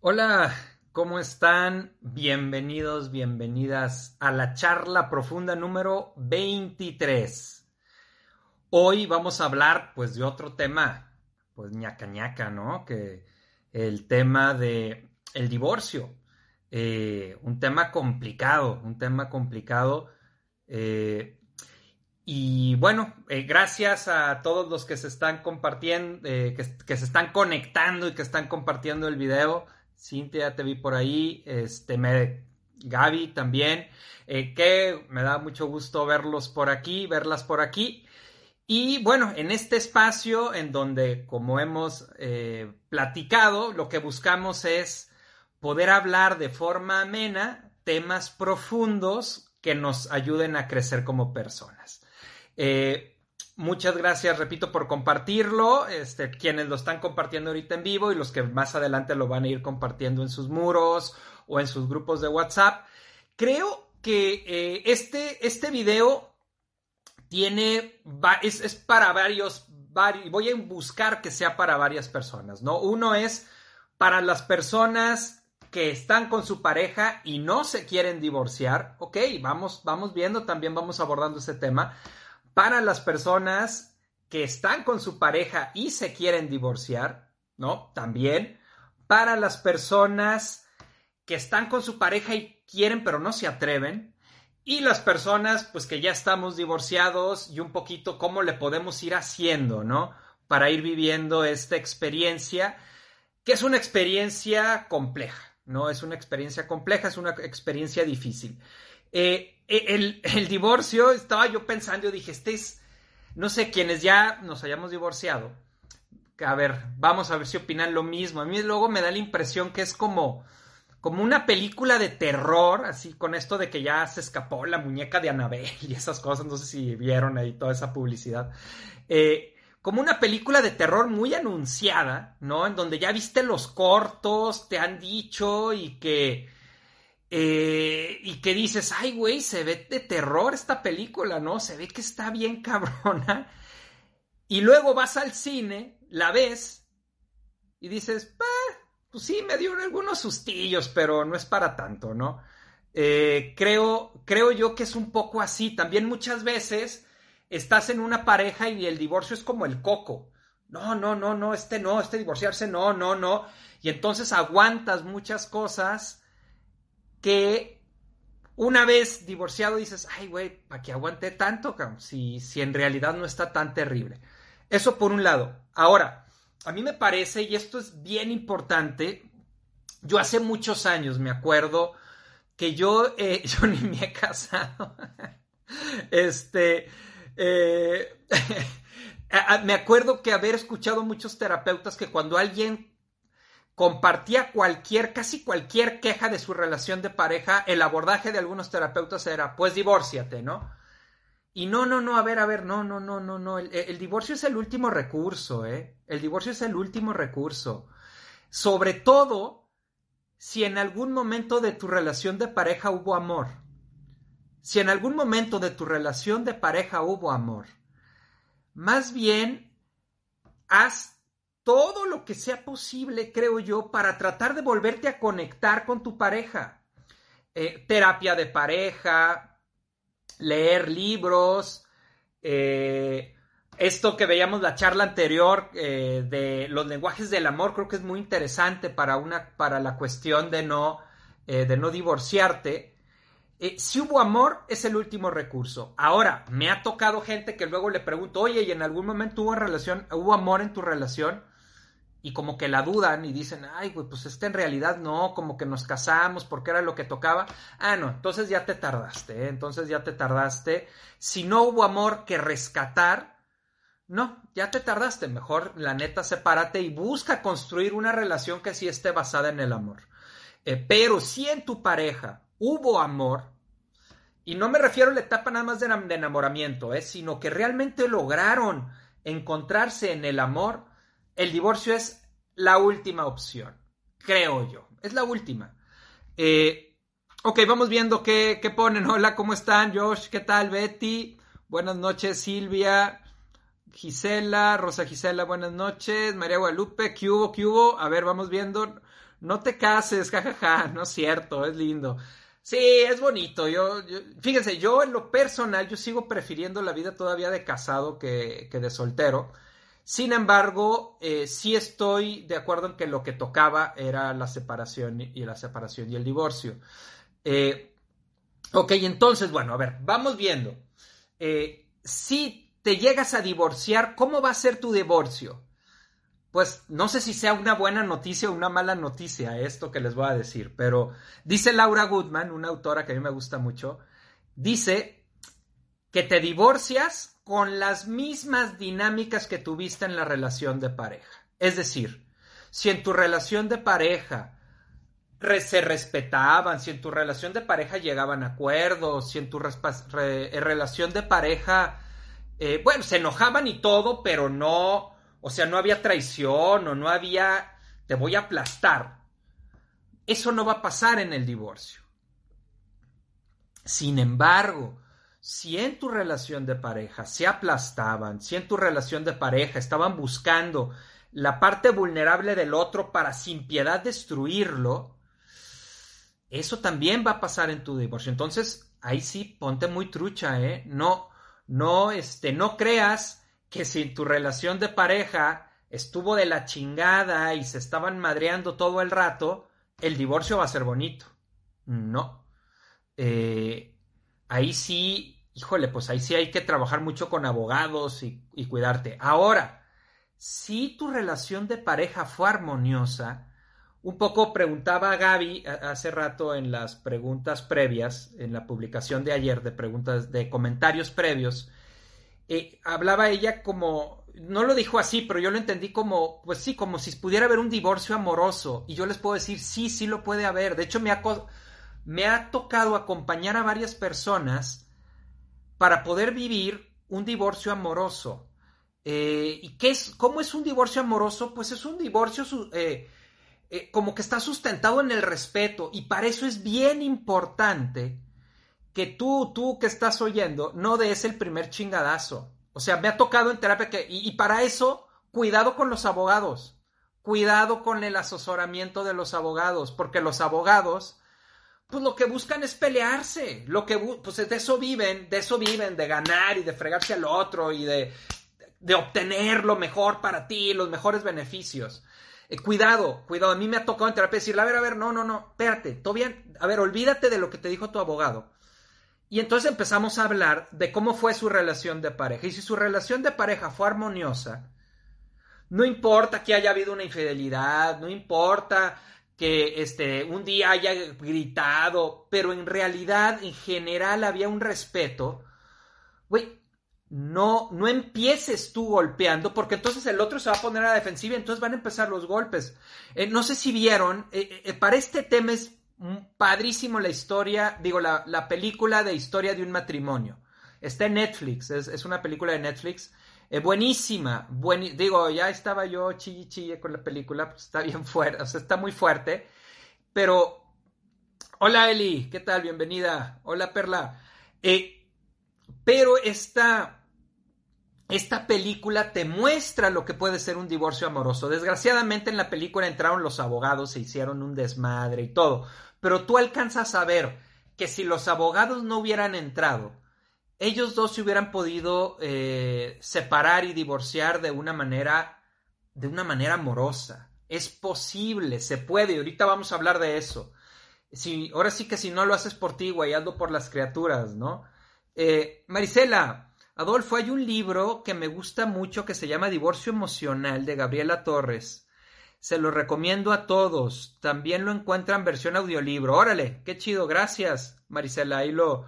Hola, ¿cómo están? Bienvenidos, bienvenidas a la charla profunda número 23. Hoy vamos a hablar pues de otro tema, pues ñaca ñaca, ¿no? Que el tema de el divorcio. Eh, un tema complicado, un tema complicado. Eh, y bueno, eh, gracias a todos los que se están compartiendo, que, que, se están conectando y que están compartiendo el video. Cintia, te vi por ahí, este, me, Gaby también, eh, que me da mucho gusto verlos por aquí, verlas por aquí. Y bueno, en este espacio en donde, como hemos eh, platicado, lo que buscamos es poder hablar de forma amena temas profundos que nos ayuden a crecer como personas. Eh, Muchas gracias, repito, por compartirlo. Este, quienes lo están compartiendo ahorita en vivo y los que más adelante lo van a ir compartiendo en sus muros o en sus grupos de WhatsApp. Creo que eh, este, este video tiene, es, es para varios, voy a buscar que sea para varias personas, ¿no? Uno es para las personas que están con su pareja y no se quieren divorciar. Ok, vamos, vamos viendo, también vamos abordando ese tema para las personas que están con su pareja y se quieren divorciar, ¿no? También para las personas que están con su pareja y quieren pero no se atreven. Y las personas, pues que ya estamos divorciados y un poquito cómo le podemos ir haciendo, ¿no? Para ir viviendo esta experiencia, que es una experiencia compleja, ¿no? Es una experiencia compleja, es una experiencia difícil. Eh, eh, el, divorcio, estaba yo pensando, yo dije, este es, no sé, quienes ya nos hayamos divorciado, a ver, vamos a ver si opinan lo mismo. A mí luego me da la impresión que es como, como una película de terror, así con esto de que ya se escapó la muñeca de Anabel y esas cosas, no sé si vieron ahí toda esa publicidad. Eh, como una película de terror muy anunciada, ¿no? En donde ya viste los cortos, te han dicho y que eh, y que dices, ay, güey, se ve de terror esta película, ¿no? Se ve que está bien cabrona. Y luego vas al cine, la ves y dices, pues sí, me dio algunos sustillos, pero no es para tanto, ¿no? Eh, creo, creo yo que es un poco así. También muchas veces estás en una pareja y el divorcio es como el coco. No, no, no, no, este no, este divorciarse, no, no, no. Y entonces aguantas muchas cosas que una vez divorciado dices, ay, güey, ¿para qué aguante tanto? Si, si en realidad no está tan terrible. Eso por un lado. Ahora, a mí me parece, y esto es bien importante, yo hace muchos años me acuerdo que yo, eh, yo ni me he casado. este, eh, me acuerdo que haber escuchado muchos terapeutas que cuando alguien compartía cualquier, casi cualquier queja de su relación de pareja, el abordaje de algunos terapeutas era, pues divórciate, ¿no? Y no, no, no, a ver, a ver, no, no, no, no, no, el, divorcio es el último recurso, ¿eh? El divorcio es el último recurso. Sobre todo si en algún momento de tu relación de pareja hubo amor. Si en algún momento de tu relación de pareja hubo amor. Más bien, haz todo lo que sea posible, creo yo, para tratar de volverte a conectar con tu pareja. Eh, terapia de pareja, leer libros, eh, esto que veíamos la charla anterior eh, de los lenguajes del amor, creo que es muy interesante para, una, para la cuestión de no, de no divorciarte. si hubo amor, es el último recurso. Ahora, me ha tocado gente que luego le pregunto, oye, ¿y en algún momento hubo relación, hubo amor en tu relación? Y como que la dudan y dicen, ay, güey, pues este en realidad no, como que nos casamos porque era lo que tocaba. Ah, no, entonces ya te tardaste, ¿eh? entonces ya te tardaste. Si no hubo amor que rescatar, no, ya te tardaste. Mejor, la neta, sepárate y busca construir una relación que sí esté basada en el amor. Eh, pero si en tu pareja hubo amor, y no me refiero a la etapa nada más de enamoramiento, ¿eh? sino que realmente lograron encontrarse en el amor, el divorcio es la última opción, creo yo. Es la última. Eh, ok, vamos viendo qué, ponen. Hola, ¿cómo están? Josh, ¿qué tal? Betty, buenas noches. Silvia, Gisela, Rosa Gisela, buenas noches. María Guadalupe, ¿qué hubo? ¿Qué hubo? A ver, vamos viendo. no te cases, jajaja, no es cierto, es lindo. Sí, es bonito. Yo, fíjense, yo en lo personal, yo sigo prefiriendo la vida todavía de casado que, que de soltero. Sin embargo, eh, sí estoy de acuerdo en que lo que tocaba era la separación y la separación y el divorcio. Eh, ok, entonces, bueno, a ver, vamos viendo. Eh, si te llegas a divorciar, ¿cómo va a ser tu divorcio? pues no sé si sea una buena noticia o una mala noticia esto que les voy a decir, pero dice Laura Goodman, una autora que a mí me gusta mucho, dice que te divorcias con las mismas dinámicas que tuviste en la relación de pareja. Es decir, si en tu relación de pareja se respetaban, si en tu relación de pareja llegaban a acuerdos, si en tu eh, relación de pareja, eh, bueno, se enojaban y todo, pero no o sea, no había traición o no había te voy a aplastar. Eso no va a pasar en el divorcio. Sin embargo, si en tu relación de pareja se aplastaban, si en tu relación de pareja estaban buscando la parte vulnerable del otro para sin piedad destruirlo, eso también va a pasar en tu divorcio. Entonces, ahí sí, ponte muy trucha, ¿eh? No, no, este, no creas que si tu relación de pareja estuvo de la chingada y se estaban madreando todo el rato, el divorcio va a ser bonito. No. Eh, ahí sí, híjole, pues ahí sí hay que trabajar mucho con abogados y, cuidarte. Ahora, si tu relación de pareja fue armoniosa, un poco preguntaba Gaby hace rato en las preguntas previas, en la publicación de ayer de preguntas, de comentarios previos, eh, hablaba ella como, no lo dijo así, pero yo lo entendí como, pues sí, como si pudiera haber un divorcio amoroso. Y yo les puedo decir, sí, sí lo puede haber. De hecho, me ha tocado acompañar a varias personas para poder vivir un divorcio amoroso. Eh, ¿Y qué es, cómo es un divorcio amoroso? Pues es un divorcio eh, como que está sustentado en el respeto. Y para eso es bien importante que tú, tú que estás oyendo, no des el primer chingadazo. O sea, me ha tocado en terapia que, y, para eso, cuidado con los abogados, cuidado con el asesoramiento de los abogados, porque los abogados, pues lo que buscan es pelearse, lo que, pues de eso viven, de eso viven, de ganar y de fregarse al otro y de, de obtener lo mejor para ti, los mejores beneficios. Eh, cuidado, cuidado, a mí me ha tocado en terapia decirle, a ver, a ver, no, no, no, espérate, bien, a ver, olvídate de lo que te dijo tu abogado. Y entonces empezamos a hablar de cómo fue su relación de pareja. Y si su relación de pareja fue armoniosa, no importa que haya habido una infidelidad, no importa que este, un día haya gritado, pero en realidad, en general, había un respeto. Güey, no, no empieces tú golpeando, porque entonces el otro se va a poner a la defensiva y entonces van a empezar los golpes. Eh, no sé si vieron, eh, eh, para este tema es padrísimo la historia, digo, la, película de historia de un matrimonio. Está en Netflix, es, una película de Netflix. Buenísima, digo, ya estaba yo chille con la película, pues está bien fuerte, o sea, está muy fuerte. Pero, hola Eli, ¿qué tal? Bienvenida. Hola Perla. Eh, pero esta, esta película te muestra lo que puede ser un divorcio amoroso. Desgraciadamente en la película entraron los abogados, se hicieron un desmadre y todo pero tú alcanzas a ver que si los abogados no hubieran entrado, ellos dos se hubieran podido eh, separar y divorciar de una manera, de una manera amorosa. Es posible, se puede, y ahorita vamos a hablar de eso. Si, ahora sí que si no lo haces por ti, güey, por las criaturas, ¿no? Eh, Marisela, Adolfo, hay un libro que me gusta mucho que se llama Divorcio Emocional de Gabriela Torres. Se lo recomiendo a todos. También lo encuentran versión audiolibro. Órale, qué chido. Gracias, Marisela. Ahí lo,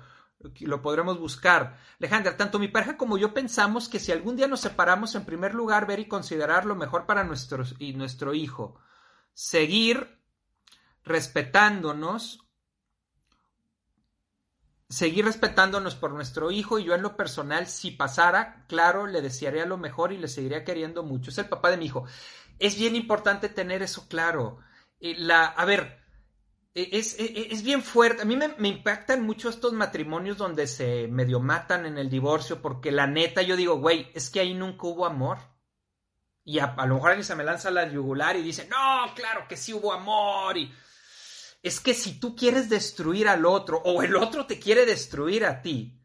lo podremos buscar. Alejandra, tanto mi pareja como yo pensamos que si algún día nos separamos, en primer lugar, ver y considerar lo mejor para nuestros, y nuestro hijo. Seguir respetándonos. Seguir respetándonos por nuestro hijo y yo en lo personal, si pasara, claro, le desearía lo mejor y le seguiría queriendo mucho. Es el papá de mi hijo es bien importante tener eso claro. Eh, la, a ver, e, es, e, e, es, bien fuerte. A mí me, impactan mucho estos matrimonios donde se medio matan en el divorcio porque la neta yo digo, güey, es que ahí nunca hubo amor. Y a, lo mejor alguien se me lanza la yugular y dice, no, claro que sí hubo amor. Y es que si tú quieres destruir al otro o el otro te quiere destruir a ti,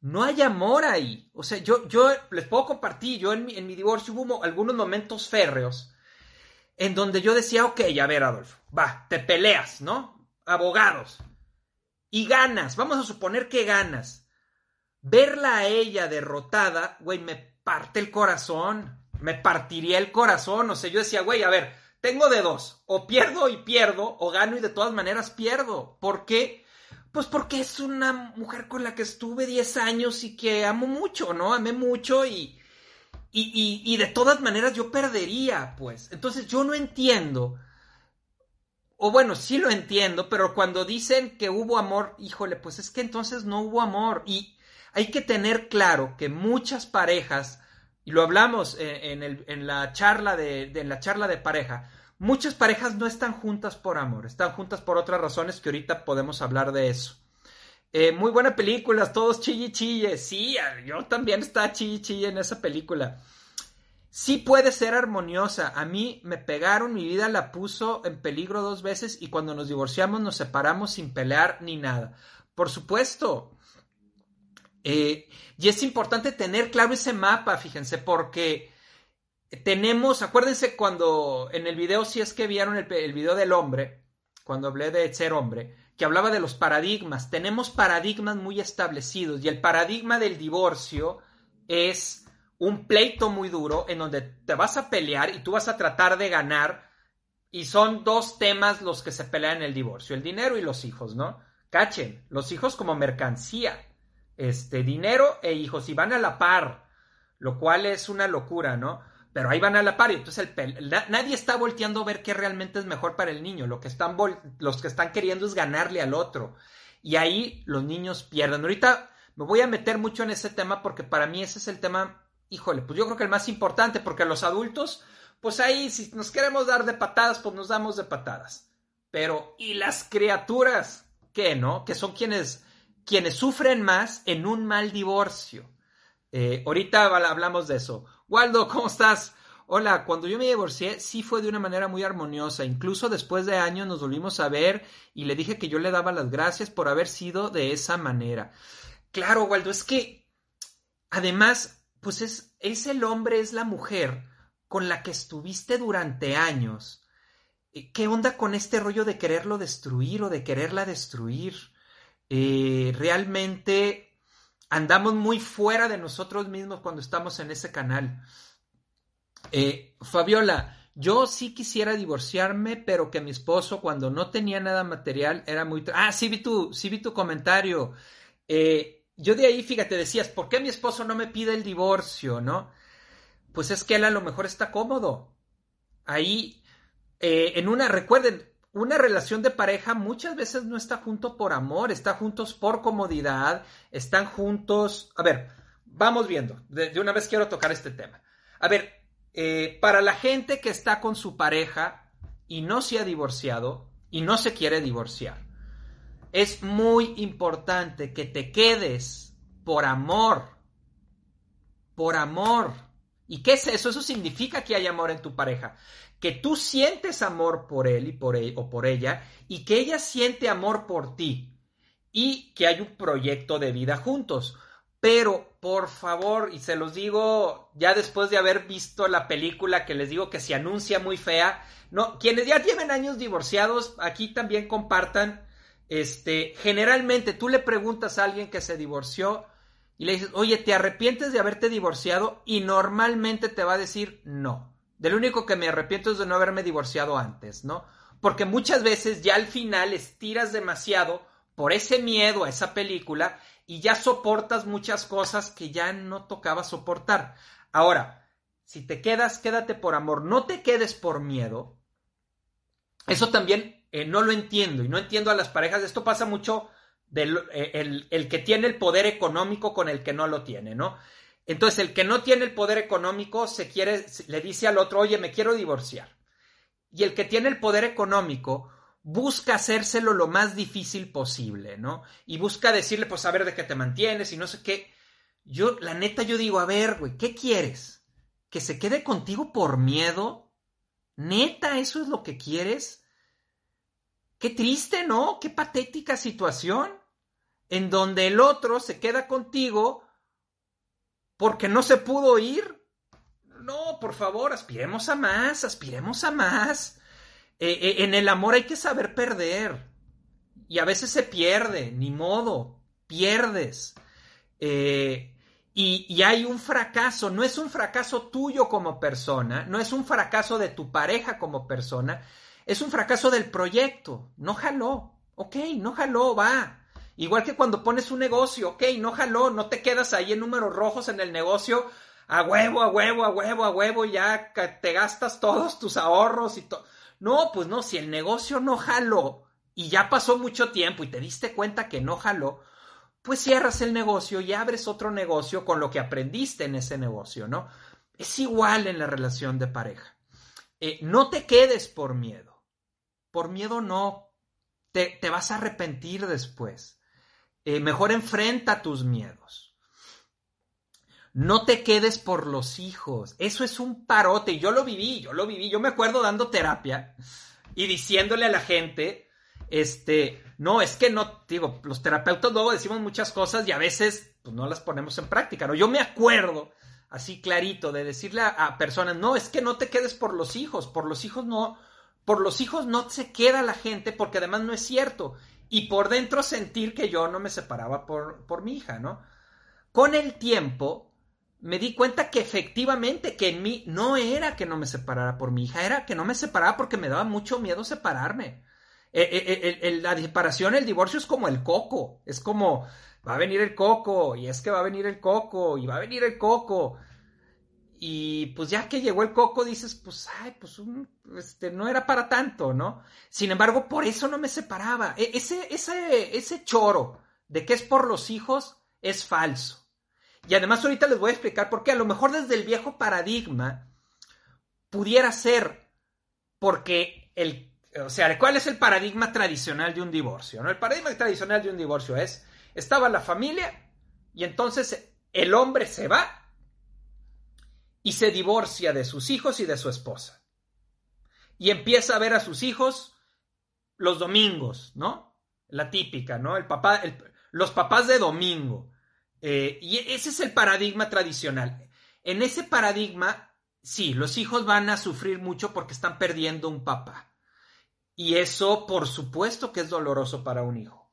no hay amor ahí. O sea, yo, yo les puedo compartir, yo en mi, en mi divorcio hubo algunos momentos férreos en donde yo decía, ok, a ver, Adolfo, va, te peleas, ¿no? Abogados. Y ganas, vamos a suponer que ganas. Verla a ella derrotada, güey, me parte el corazón me partiría el corazón. O sea, yo decía, güey, a ver, tengo de dos. O pierdo y pierdo, o gano y de todas maneras pierdo. ¿Por qué? Pues porque es una mujer con la que estuve 10 años y que amo mucho, ¿no? Amé mucho y, y, y, de todas maneras yo perdería, pues. Entonces yo no entiendo. O bueno, sí lo entiendo, pero cuando dicen que hubo amor, híjole, pues es que entonces no hubo amor. Y hay que tener claro que muchas parejas y lo hablamos en, la charla de, en la charla de pareja, muchas parejas no están juntas por amor, están juntas por otras razones que ahorita podemos hablar de eso. Eh, muy buena película, todos chille chille. Sí, yo también estaba chille chille en esa película. Sí puede ser armoniosa. A mí me pegaron, mi vida la puso en peligro dos veces y cuando nos divorciamos nos separamos sin pelear ni nada. Por supuesto, eh, y es importante tener claro ese mapa, fíjense, porque tenemos, acuérdense cuando en el video, si es que vieron el, el video del hombre, cuando hablé de ser hombre, que hablaba de los paradigmas, tenemos paradigmas muy establecidos y el paradigma del divorcio es un pleito muy duro en donde te vas a pelear y tú vas a tratar de ganar y son dos temas los que se pelean en el divorcio, el dinero y los hijos, ¿no? Cachen, los hijos como mercancía este, dinero e hijos y van a la par, lo cual es una locura, ¿no? Pero ahí van a la par y entonces el nadie está volteando a ver qué realmente es mejor para el niño. Lo que están los que están queriendo es ganarle al otro. Y ahí los niños pierden. Ahorita me voy a meter mucho en ese tema porque para mí ese es el tema, híjole, pues yo creo que el más importante porque los adultos, pues ahí si nos queremos dar de patadas, pues nos damos de patadas. Pero, ¿y las criaturas? ¿Qué, no? Que son quienes quienes sufren más en un mal divorcio. Eh, ahorita hablamos de eso. Waldo, ¿cómo estás? Hola, cuando yo me divorcié sí fue de una manera muy armoniosa. Incluso después de años nos volvimos a ver y le dije que yo le daba las gracias por haber sido de esa manera. Claro, Waldo, es que además, pues es, es el hombre, es la mujer con la que estuviste durante años. Eh, ¿Qué onda con este rollo de quererlo destruir o de quererla destruir? Eh, realmente andamos muy fuera de nosotros mismos cuando estamos en ese canal. Eh, Fabiola, yo sí quisiera divorciarme, pero que mi esposo cuando no tenía nada material era muy... Ah, sí vi tu, sí vi tu comentario. Eh, yo de ahí, fíjate, decías, ¿por qué mi esposo no me pide el divorcio, no? Pues es que él a lo mejor está cómodo. Ahí, en una, recuerden, una relación de pareja muchas veces no está junto por amor, está juntos por comodidad, están juntos. A ver, vamos viendo. De, una vez quiero tocar este tema. A ver, eh, para la gente que está con su pareja y no se ha divorciado y no se quiere divorciar, es muy importante que te quedes por amor. Por amor. ¿Y qué es eso? Eso significa que hay amor en tu pareja que tú sientes amor por él y por él, o por ella y que ella siente amor por ti y que hay un proyecto de vida juntos. Pero, por favor, y se los digo ya después de haber visto la película que les digo que se anuncia muy fea, no, quienes ya tienen años divorciados, aquí también compartan, este, generalmente tú le preguntas a alguien que se divorció y le dices, oye, ¿te arrepientes de haberte divorciado? Y normalmente te va a decir no. Del único que me arrepiento es de no haberme divorciado antes, ¿no? Porque muchas veces ya al final estiras demasiado por ese miedo a esa película y ya soportas muchas cosas que ya no tocaba soportar. Ahora, si te quedas, quédate por amor, no te quedes por miedo. Eso también eh, no lo entiendo y no entiendo a las parejas. Esto pasa mucho del eh, el que tiene el poder económico con el que no lo tiene, ¿no? Entonces, el que no tiene el poder económico se quiere, le dice al otro, oye, me quiero divorciar. Y el que tiene el poder económico busca hacérselo lo más difícil posible, ¿no? Y busca decirle, pues, a ver de qué te mantienes y no sé qué. Yo, la neta, yo digo, a ver, güey, ¿qué quieres? que se quede contigo por miedo. Neta, eso es lo que quieres. Qué triste, ¿no? Qué patética situación en donde el otro se queda contigo porque no se pudo ir. No, por favor, aspiremos a más, aspiremos a más. Eh, eh, en el amor hay que saber perder. Y a veces se pierde, ni modo, pierdes. Eh, y, y, hay un fracaso, no es un fracaso tuyo como persona, no es un fracaso de tu pareja como persona, es un fracaso del proyecto. No jaló, ok, no jaló, va. Igual que cuando pones un negocio, ok, no jaló, no te quedas ahí en números rojos en el negocio, a huevo, a huevo, a huevo, a huevo, ya te gastas todos tus ahorros y todo. No, pues no, si el negocio no jaló y ya pasó mucho tiempo y te diste cuenta que no jaló, pues cierras el negocio y abres otro negocio con lo que aprendiste en ese negocio, ¿no? Es igual en la relación de pareja. Eh, no te quedes por miedo. Por miedo no. Te, vas a arrepentir después. Eh, mejor enfrenta tus miedos. No te quedes por los hijos. Eso es un parote. Yo lo viví, yo lo viví. Yo me acuerdo dando terapia y diciéndole a la gente, este, no, es que no, digo, los terapeutas luego decimos muchas cosas y a veces pues, no las ponemos en práctica, ¿no? Yo me acuerdo así clarito de decirle a personas, no, es que no te quedes por los hijos, por los hijos no, por los hijos no se queda la gente porque además no es cierto y por dentro sentir que yo no me separaba por, por mi hija, ¿no? Con el tiempo me di cuenta que efectivamente que en mí no era que no me separara por mi hija, era que no me separaba porque me daba mucho miedo separarme. E, e, e, la separación, el divorcio es como el coco, es como va a venir el coco y es que va a venir el coco y va a venir el coco y pues ya que llegó el coco, dices, pues, ay, pues este, no era para tanto, ¿no? Sin embargo, por eso no me separaba. E, ese, ese, ese choro de que es por los hijos es falso. Y además ahorita les voy a explicar por qué. A lo mejor desde el viejo paradigma pudiera ser porque el, o sea, ¿cuál es el paradigma tradicional de un divorcio? ¿no? El paradigma tradicional de un divorcio es, estaba la familia y entonces el hombre se va y se divorcia de sus hijos y de su esposa. Y empieza a ver a sus hijos los domingos, ¿no? La típica, ¿no? El papá, los papás de domingo. Eh, y ese es el paradigma tradicional. En ese paradigma, sí, los hijos van a sufrir mucho porque están perdiendo un papá. Y eso, por supuesto, que es doloroso para un hijo.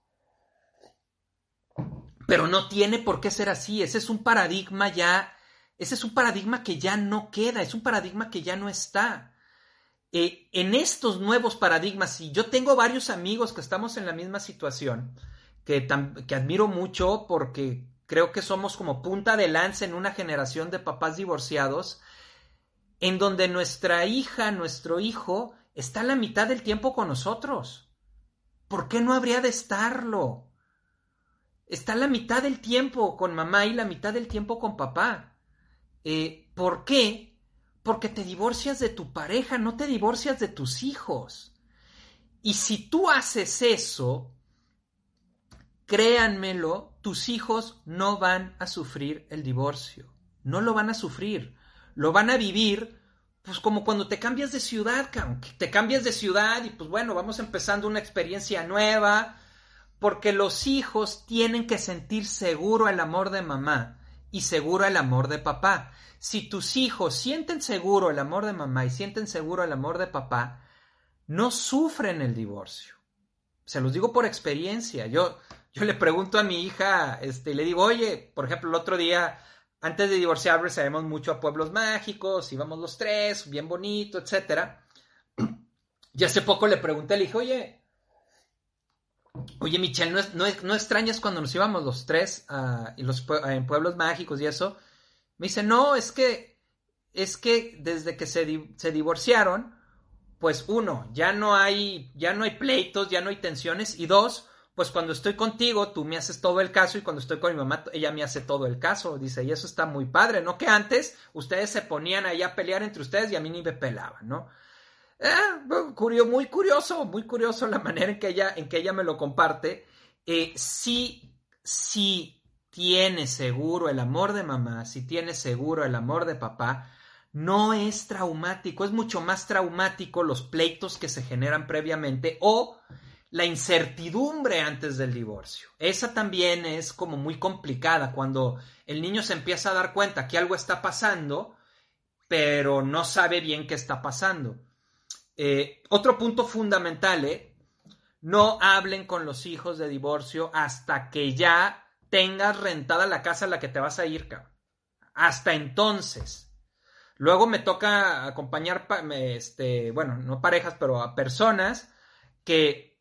Pero no tiene por qué ser así. Ese es un paradigma ya ese es un paradigma que ya no queda, es un paradigma que ya no está. Eh, en estos nuevos paradigmas, y yo tengo varios amigos que estamos en la misma situación, que, que admiro mucho porque creo que somos como punta de lanza en una generación de papás divorciados, en donde nuestra hija, nuestro hijo, está la mitad del tiempo con nosotros. ¿Por qué no habría de estarlo? Está la mitad del tiempo con mamá y la mitad del tiempo con papá. Eh, ¿Por qué? Porque te divorcias de tu pareja, no te divorcias de tus hijos. Y si tú haces eso, créanmelo, tus hijos no van a sufrir el divorcio. No lo van a sufrir. Lo van a vivir, pues como cuando te cambias de ciudad, te cambias de ciudad y pues bueno, vamos empezando una experiencia nueva, porque los hijos tienen que sentir seguro el amor de mamá y seguro el amor de papá. Si tus hijos sienten seguro el amor de mamá y sienten seguro el amor de papá, no sufren el divorcio. Se los digo por experiencia. Yo, yo le pregunto a mi hija, este, le digo, oye, por ejemplo, el otro día, antes de divorciarnos, sabemos mucho a pueblos mágicos, íbamos los tres, bien bonito, etcétera. Y hace poco le pregunté, le dije, oye, Oye, Michelle, ¿no, no, extrañas cuando nos íbamos los tres los, en pueblos mágicos y eso? Me dice, no, es que, es que desde que se, se, divorciaron, pues uno, ya no hay, ya no hay pleitos, ya no hay tensiones, y dos, pues cuando estoy contigo, tú me haces todo el caso, y cuando estoy con mi mamá, ella me hace todo el caso. Dice, y eso está muy padre, ¿no? Que antes ustedes se ponían ahí a pelear entre ustedes y a mí ni me pelaban, ¿no? Eh, muy curioso, muy curioso la manera en que ella, en que ella me lo comparte. Eh, si tiene seguro el amor de mamá, si tiene seguro el amor de papá, no es traumático, es mucho más traumático los pleitos que se generan previamente o la incertidumbre antes del divorcio. Esa también es como muy complicada cuando el niño se empieza a dar cuenta que algo está pasando, pero no sabe bien qué está pasando. Eh, otro punto fundamental, ¿eh? no hablen con los hijos de divorcio hasta que ya tengas rentada la casa a la que te vas a ir. Hasta entonces. Luego me toca acompañar, este, bueno, no parejas, pero a personas que,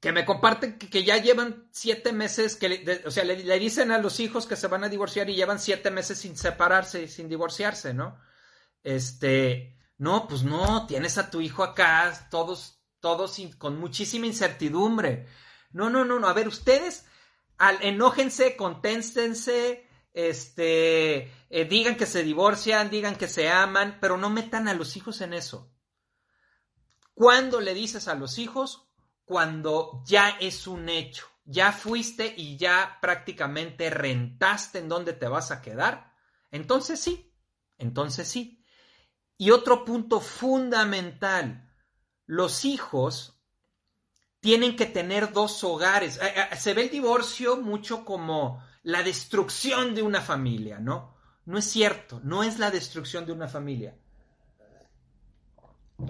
que me comparten que, ya llevan siete meses, que o sea, le, dicen a los hijos que se van a divorciar y llevan siete meses sin separarse, sin divorciarse, ¿no? Este, no, pues no, tienes a tu hijo acá, todos, todos con muchísima incertidumbre. No, no, no, no, a ver, ustedes, al, enójense, conténstense, este, eh, digan que se divorcian, digan que se aman, pero no metan a los hijos en eso. ¿Cuándo le dices a los hijos? Cuando ya es un hecho, ya fuiste y ya prácticamente rentaste en dónde te vas a quedar. Entonces sí, entonces sí. Y otro punto fundamental, los hijos tienen que tener dos hogares. Eh, eh, se ve el divorcio mucho como la destrucción de una familia, ¿no? No es cierto, no es la destrucción de una familia.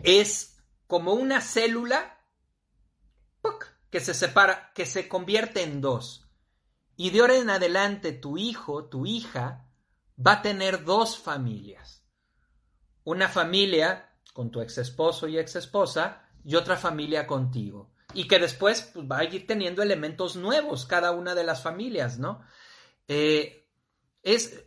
Es como una célula que se separa, que se convierte en dos. Y de ahora en adelante tu hijo, tu hija, va a tener dos familias. Una familia con tu ex esposo y ex esposa y otra familia contigo. Y que después pues, va a ir teniendo elementos nuevos cada una de las familias, ¿no? Eh, es,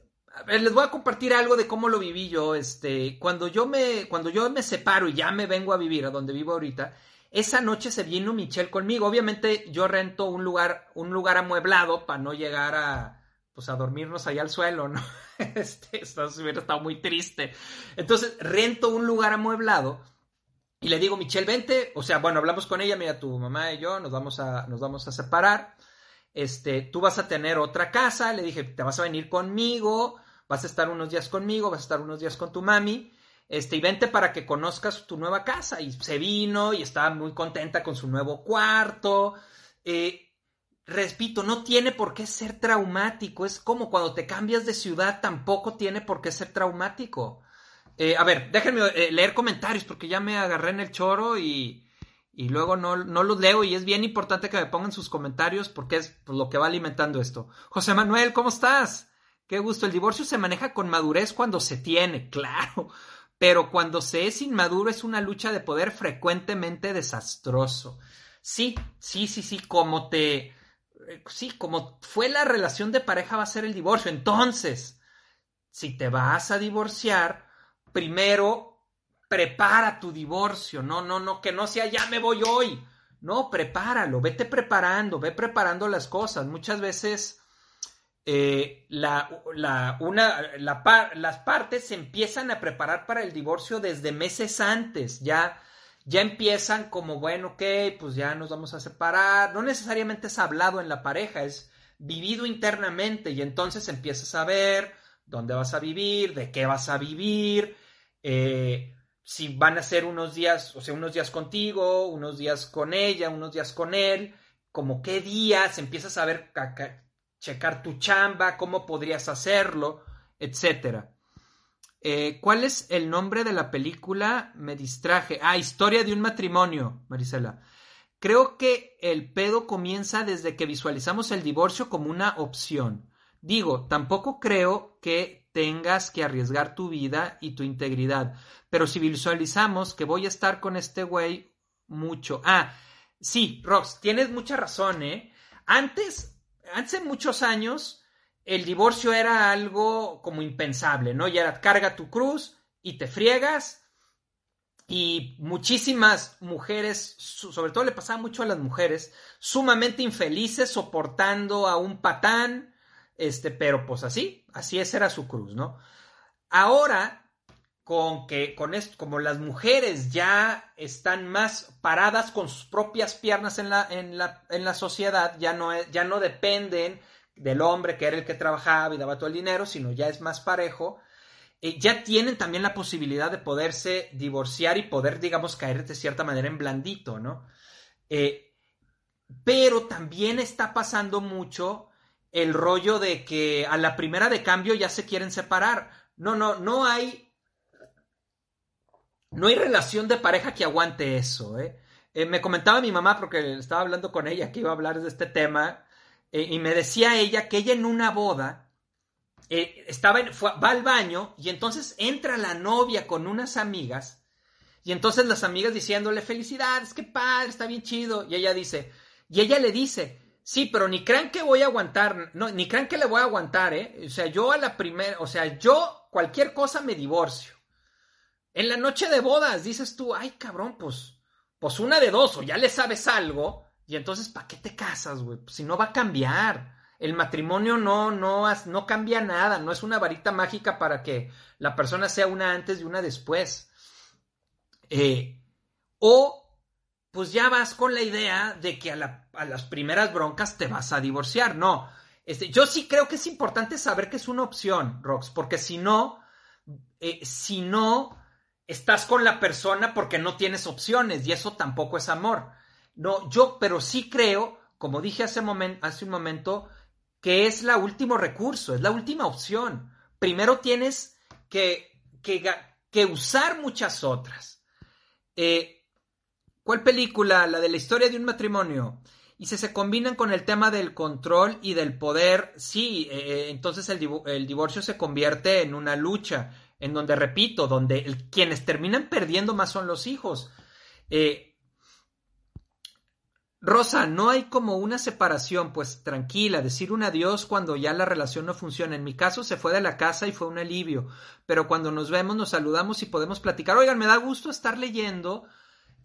les voy a compartir algo de cómo lo viví yo. Este, cuando yo me, cuando yo me separo y ya me vengo a vivir a donde vivo ahorita, esa noche se vino Michelle conmigo. Obviamente yo rento un lugar, un lugar amueblado para no llegar a, pues a dormirnos allá al suelo, ¿no? Este, esto hubiera estado muy triste. Entonces rento un lugar amueblado y le digo, Michelle, vente. O sea, bueno, hablamos con ella, mira, tu mamá y yo nos vamos a, nos vamos a separar este, tú vas a tener otra casa, le dije, te vas a venir conmigo, vas a estar unos días conmigo, vas a estar unos días con tu mami, este, y vente para que conozcas tu nueva casa. Y se vino y estaba muy contenta con su nuevo cuarto. Eh, repito, no tiene por qué ser traumático. Es como cuando te cambias de ciudad, tampoco tiene por qué ser traumático. Eh, a ver, déjenme eh, leer comentarios porque ya me agarré en el choro y, y luego no, no, los leo y es bien importante que me pongan sus comentarios porque es pues, lo que va alimentando esto. José Manuel, ¿cómo estás? Qué gusto. El divorcio se maneja con madurez cuando se tiene, claro, pero cuando se es inmaduro es una lucha de poder frecuentemente desastroso. Sí, sí, sí, sí, como te... Sí, como fue la relación de pareja va a ser el divorcio. Entonces, si te vas a divorciar, primero prepara tu divorcio, no, no, no, que no sea ya me voy hoy. No, prepáralo, vete preparando, ve preparando las cosas. Muchas veces eh, la, una, las partes se empiezan a preparar para el divorcio desde meses antes, ya, ya empiezan como, bueno, ok, pues ya nos vamos a separar. No necesariamente es hablado en la pareja, es vivido internamente y entonces empiezas a ver dónde vas a vivir, de qué vas a vivir. Eh, si van a ser unos días, o sea, unos días contigo, unos días con ella, unos días con él, como qué días, empiezas a ver, checar tu chamba, cómo podrías hacerlo, etcétera. Eh, ¿Cuál es el nombre de la película? Me distraje. Ah, Historia de un matrimonio, Marisela. Creo que el pedo comienza desde que visualizamos el divorcio como una opción. Digo, tampoco creo que tengas que arriesgar tu vida y tu integridad. Pero si visualizamos que voy a estar con este güey mucho. Ah, sí, Rox, tienes mucha razón, ¿eh? Antes, hace muchos años, el divorcio era algo como impensable, ¿no? Ya era carga tu cruz y te friegas. Y muchísimas mujeres, sobre todo le pasaba mucho a las mujeres, sumamente infelices, soportando a un patán, este, pero pues así, así esa era su cruz, ¿no? Ahora, con que, con esto, como las mujeres ya están más paradas con sus propias piernas en la, en la, en la sociedad, ya no, ya no dependen del hombre que era el que trabajaba y daba todo el dinero, sino ya es más parejo. eh, ya tienen también la posibilidad de poderse divorciar y poder, digamos, caer de cierta manera en blandito, ¿no? Eh, pero también está pasando mucho el rollo de que a la primera de cambio ya se quieren separar. No, no, no hay. No hay relación de pareja que aguante eso, ¿eh? eh me comentaba mi mamá, porque estaba hablando con ella que iba a hablar de este tema, y me decía ella que ella en una boda eh, estaba va al baño y entonces entra la novia con unas amigas y entonces las amigas diciéndole felicidades, qué padre, está bien chido. Y ella dice, y ella le dice, sí, pero ni crean que voy a aguantar, no, ni crean que le voy a aguantar, ¿eh? O sea, yo a la primera, o sea, yo cualquier cosa me divorcio. En la noche de bodas dices tú, ay cabrón, pues, pues una de dos, o ya le sabes algo, y entonces, ¿para qué te casas, güey? Pues si no va a cambiar. El matrimonio no, no, no cambia nada, no es una varita mágica para que la persona sea una antes y una después. Eh, o pues ya vas con la idea de que a, las primeras broncas te vas a divorciar. No, este, yo sí creo que es importante saber que es una opción, Rox, porque si no, eh, si no, estás con la persona porque no tienes opciones y eso tampoco es amor. No, yo, pero sí creo, como dije hace, un momento, que es la último recurso, es la última opción. Primero tienes que, que, usar muchas otras. Eh, ¿Cuál película? La de la historia de un matrimonio. Y si se combinan con el tema del control y del poder, sí, eh, eh, entonces el, divorcio se convierte en una lucha, en donde, repito, donde quienes terminan perdiendo más son los hijos. Rosa, no hay como una separación, pues tranquila, decir un adiós cuando ya la relación no funciona. En mi caso se fue de la casa y fue un alivio, pero cuando nos vemos nos saludamos y podemos platicar. Oigan, me da gusto estar leyendo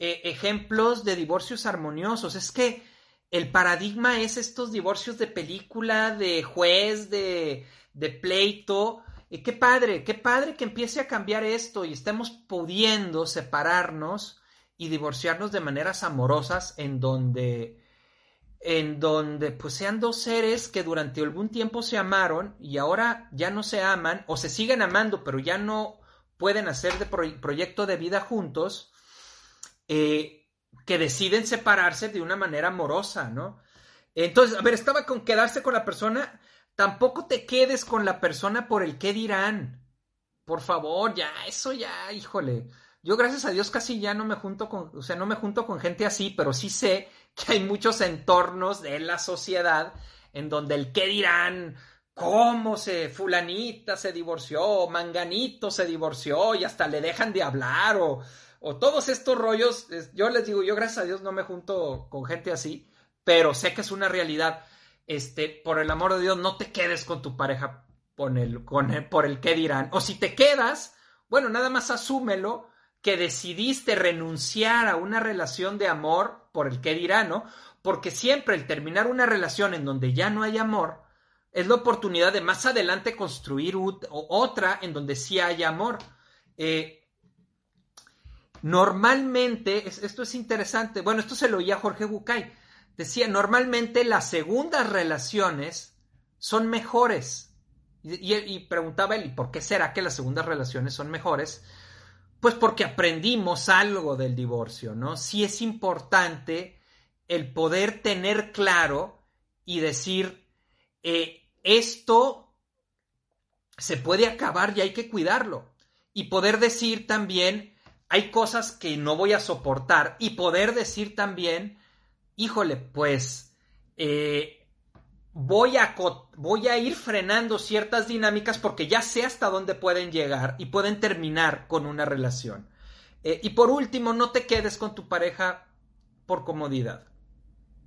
eh, ejemplos de divorcios armoniosos. Es que el paradigma es estos divorcios de película, de juez, de, de pleito. Y qué padre, qué padre que empiece a cambiar esto y estemos pudiendo separarnos y divorciarnos de maneras amorosas en donde en donde pues sean dos seres que durante algún tiempo se amaron y ahora ya no se aman o se siguen amando pero ya no pueden hacer de proyecto de vida juntos eh, que deciden separarse de una manera amorosa, ¿no? Entonces, a ver, estaba con quedarse con la persona, tampoco te quedes con la persona por el qué dirán. Por favor, ya, eso ya, híjole. Yo gracias a Dios casi ya no me junto con, o sea, no me junto con gente así, pero sí sé que hay muchos entornos de la sociedad en donde el qué dirán, cómo se fulanita se divorció, manganito se divorció y hasta le dejan de hablar o, o todos estos rollos, yo les digo, yo gracias a Dios no me junto con gente así, pero sé que es una realidad. Este, por el amor de Dios, no te quedes con tu pareja el, con el, por el qué dirán. O si te quedas, bueno, nada más asúmelo que decidiste renunciar a una relación de amor por el que dirá, ¿no? Porque siempre el terminar una relación en donde ya no hay amor es la oportunidad de más adelante construir otra en donde sí haya amor. Eh, normalmente, esto es interesante, bueno, esto se lo oía Jorge Bucay, decía, normalmente las segundas relaciones son mejores. Y, y preguntaba él, ¿y por qué será que las segundas relaciones son mejores? Pues porque aprendimos algo del divorcio, ¿no? Sí es importante el poder tener claro y decir, eh, esto se puede acabar y hay que cuidarlo. Y poder decir también, hay cosas que no voy a soportar. Y poder decir también, híjole, pues eh, voy a, voy a ir frenando ciertas dinámicas porque ya sé hasta dónde pueden llegar y pueden terminar con una relación. Eh, y por último, no te quedes con tu pareja por comodidad.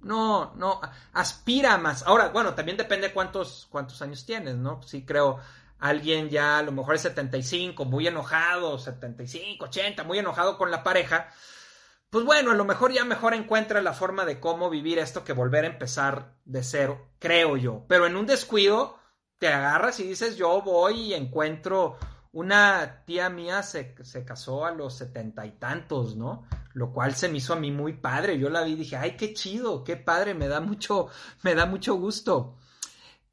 No, no, aspira más. Ahora, bueno, también depende cuántos, cuántos años tienes, ¿no? Sí creo, alguien ya a lo mejor es 75, muy enojado, 75, 80, muy enojado con la pareja, pues bueno, a lo mejor ya mejor encuentra la forma de cómo vivir esto que volver a empezar de cero, creo yo. Pero en un descuido te agarras y dices, yo voy y encuentro una tía mía se, se casó a los setenta y tantos, ¿no? Lo cual se me hizo a mí muy padre. Yo la vi y dije, ay, qué chido, qué padre, me da mucho, me da mucho gusto.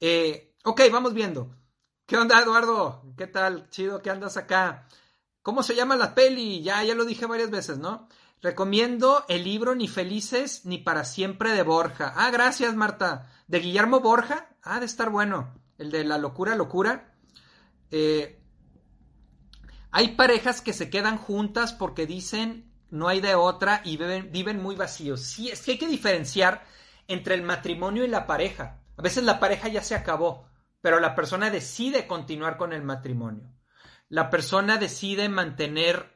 Eh, ok, vamos viendo. ¿Qué onda, Eduardo? ¿Qué tal? Chido que andas acá. ¿Cómo se llama la peli? Ya, ya lo dije varias veces, ¿no? Recomiendo el libro Ni felices ni para siempre de Borja. Ah, gracias, Marta. ¿De Guillermo Borja? Ah, de estar bueno. El de la locura, locura. Eh, hay parejas que se quedan juntas porque dicen no hay de otra y viven, viven muy vacíos. Sí, es que hay que diferenciar entre el matrimonio y la pareja. A veces la pareja ya se acabó, pero la persona decide continuar con el matrimonio. La persona decide mantener,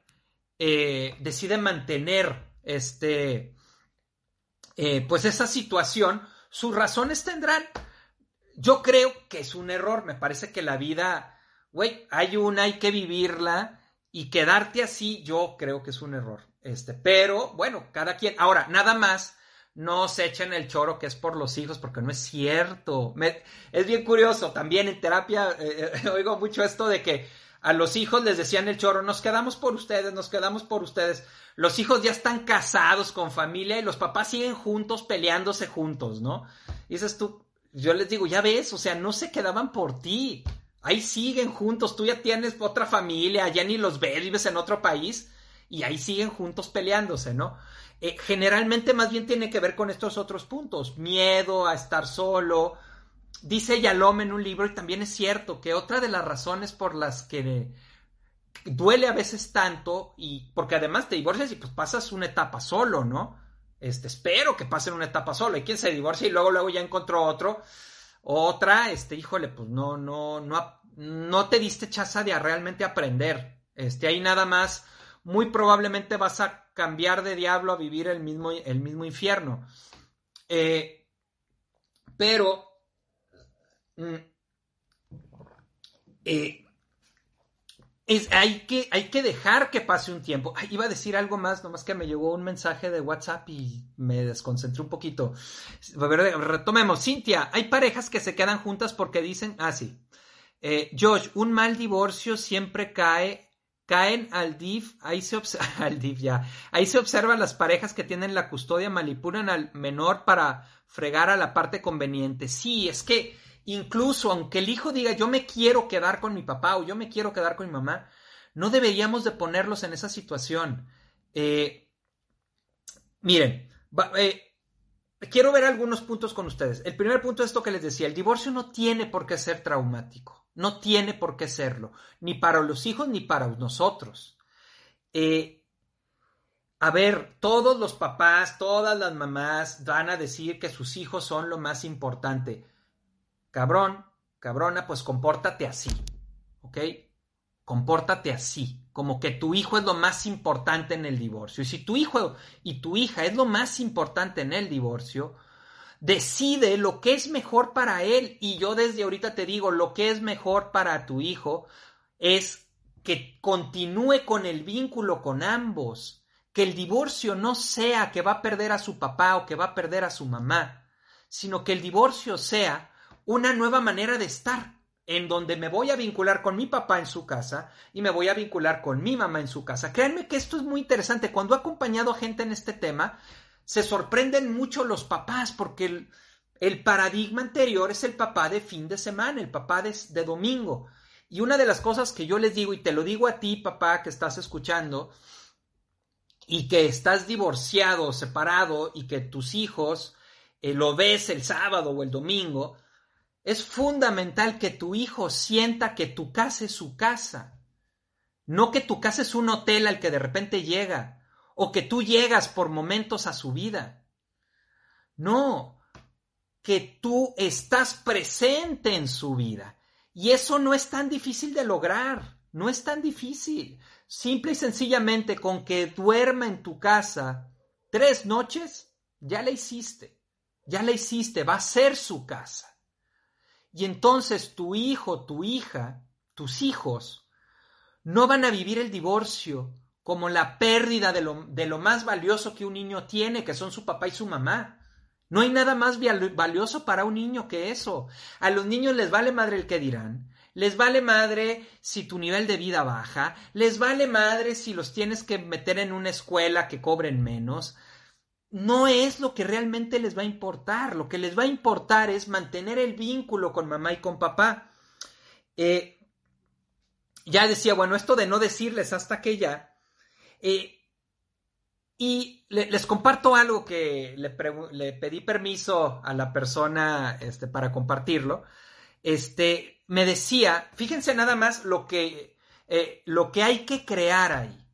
eh, decide mantener este, eh, pues esa situación. Sus razones tendrán. Yo creo que es un error. Me parece que la vida, güey, hay una, hay que vivirla y quedarte así, yo creo que es un error. Este, pero bueno, cada quien. Ahora, nada más no se echen el choro que es por los hijos, porque no es cierto. es bien curioso, también en terapia eh, eh, oigo mucho esto de que a los hijos les decían el choro, nos quedamos por ustedes, nos quedamos por ustedes. Los hijos ya están casados con familia y los papás siguen juntos, peleándose juntos, ¿no? Y dices tú, yo les digo, ya ves, o sea, no se quedaban por ti. Ahí siguen juntos, tú ya tienes otra familia, ya ni los ves, vives en otro país y ahí siguen juntos peleándose, ¿no? Eh, generalmente más bien tiene que ver con estos otros puntos, miedo a estar solo. Dice Yalom en un libro, y también es cierto, que otra de las razones por las que duele a veces tanto, y porque además te divorcias y pues pasas una etapa solo, ¿no? Este, espero que pasen una etapa solo. Y quien se divorcia y luego, luego ya encontró otro. Otra, este, híjole, pues no, no, no, no te diste chance de realmente aprender. Este, ahí nada más muy probablemente vas a cambiar de diablo a vivir el mismo, el mismo infierno. Eh, pero eh, es, hay, que, hay que dejar que pase un tiempo. iba a decir algo más, nomás que me llegó un mensaje de WhatsApp y me desconcentré un poquito. A ver, retomemos. Cintia, hay parejas que se quedan juntas porque dicen, ah, sí. Eh, Josh, un mal divorcio siempre cae caen al DIF, ahí se, al DIF ya, ahí se observan las parejas que tienen la custodia, manipulan al menor para fregar a la parte conveniente. Sí, es que incluso aunque el hijo diga yo me quiero quedar con mi papá o yo me quiero quedar con mi mamá, no deberíamos de ponerlos en esa situación. Eh, miren, eh, quiero ver algunos puntos con ustedes. El primer punto es esto que les decía, el divorcio no tiene por qué ser traumático. No tiene por qué serlo, ni para los hijos ni para nosotros. Eh, a ver, todos los papás, todas las mamás van a decir que sus hijos son lo más importante. Cabrón, cabrona, pues compórtate así, ¿ok? Compórtate así, como que tu hijo es lo más importante en el divorcio. Y si tu hijo y tu hija es lo más importante en el divorcio, decide lo que es mejor para él. Y yo desde ahorita te digo, lo que es mejor para tu hijo es que continúe con el vínculo con ambos, que el divorcio no sea que va a perder a su papá o que va a perder a su mamá, sino que el divorcio sea una nueva manera de estar, en donde me voy a vincular con mi papá en su casa y me voy a vincular con mi mamá en su casa. Créanme que esto es muy interesante. Cuando he acompañado a gente en este tema, se sorprenden mucho los papás porque el, paradigma anterior es el papá de fin de semana, el papá de, domingo. Y una de las cosas que yo les digo, y te lo digo a ti, papá, que estás escuchando, y que estás divorciado, separado, y que tus hijos eh, lo ves el sábado o el domingo, es fundamental que tu hijo sienta que tu casa es su casa, no que tu casa es un hotel al que de repente llega, o que tú llegas por momentos a su vida. No, que tú estás presente en su vida. Y eso no es tan difícil de lograr, no es tan difícil. Simple y sencillamente con que duerma en tu casa tres noches, ya la hiciste, ya la hiciste, va a ser su casa. Y entonces tu hijo, tu hija, tus hijos, no van a vivir el divorcio como la pérdida de lo, de lo más valioso que un niño tiene, que son su papá y su mamá. No hay nada más valioso para un niño que eso. A los niños les vale madre el que dirán. Les vale madre si tu nivel de vida baja. Les vale madre si los tienes que meter en una escuela que cobren menos. No es lo que realmente les va a importar. Lo que les va a importar es mantener el vínculo con mamá y con papá. eh, ya decía, bueno, esto de no decirles hasta que ya. Eh, y les comparto algo que le, pedí permiso a la persona este, para compartirlo. Este, me decía, fíjense nada más lo que, eh, lo que hay que crear ahí.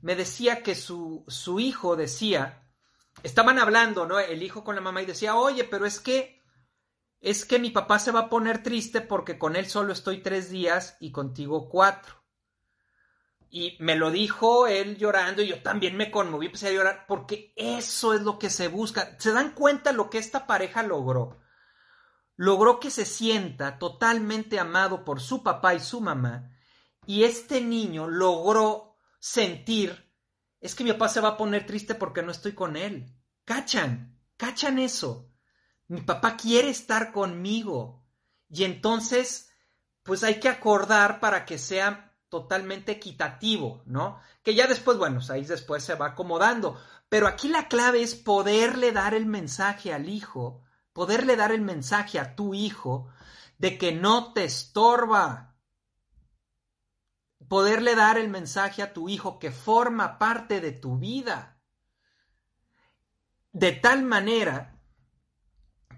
Me decía que su, su hijo decía, estaban hablando, ¿no? El hijo con la mamá y decía, oye, pero es que, es que mi papá se va a poner triste porque con él solo estoy tres días y contigo cuatro. Y me lo dijo él llorando y yo también me conmoví, empecé a llorar, porque eso es lo que se busca. ¿Se dan cuenta lo que esta pareja logró? Logró que se sienta totalmente amado por su papá y su mamá, y este niño logró sentir, es que mi papá se va a poner triste porque no estoy con él. Cachan, cachan eso. Mi papá quiere estar conmigo. Y entonces, pues hay que acordar para que sea totalmente equitativo, ¿no? Que ya después, bueno, ahí después se va acomodando. Pero aquí la clave es poderle dar el mensaje al hijo, poderle dar el mensaje a tu hijo de que no te estorba. Poderle dar el mensaje a tu hijo que forma parte de tu vida. De tal manera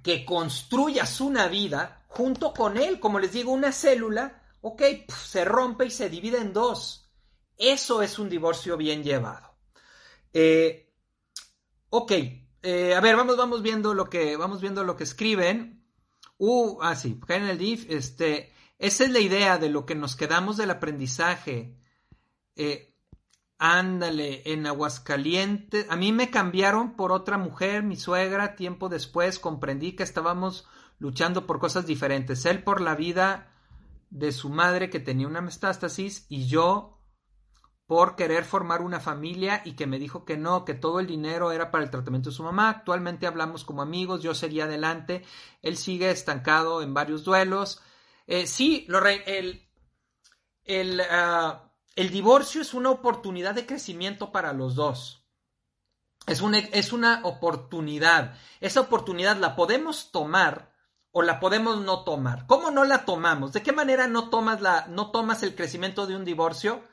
que construyas una vida junto con él, como les digo, una célula ok, se rompe y se divide en dos. Eso es un divorcio bien llevado. Eh, ok, eh, a ver, vamos, vamos viendo lo que, vamos viendo lo que escriben. Uh, ah, sí, en el DIF, este, esa es la idea de lo que nos quedamos del aprendizaje. Eh, ándale, en Aguascalientes, a mí me cambiaron por otra mujer, mi suegra, tiempo después comprendí que estábamos luchando por cosas diferentes. Él por la vida de su madre que tenía una metástasis y yo por querer formar una familia y que me dijo que no, que todo el dinero era para el tratamiento de su mamá. Actualmente hablamos como amigos, yo seguía adelante, él sigue estancado en varios duelos. Eh, sí, el, el, ah, el, divorcio es una oportunidad de crecimiento para los dos. Es una, es una oportunidad. Esa oportunidad la podemos tomar o la podemos no tomar. ¿Cómo no la tomamos? ¿De qué manera no tomas, la, no tomas el crecimiento de un divorcio?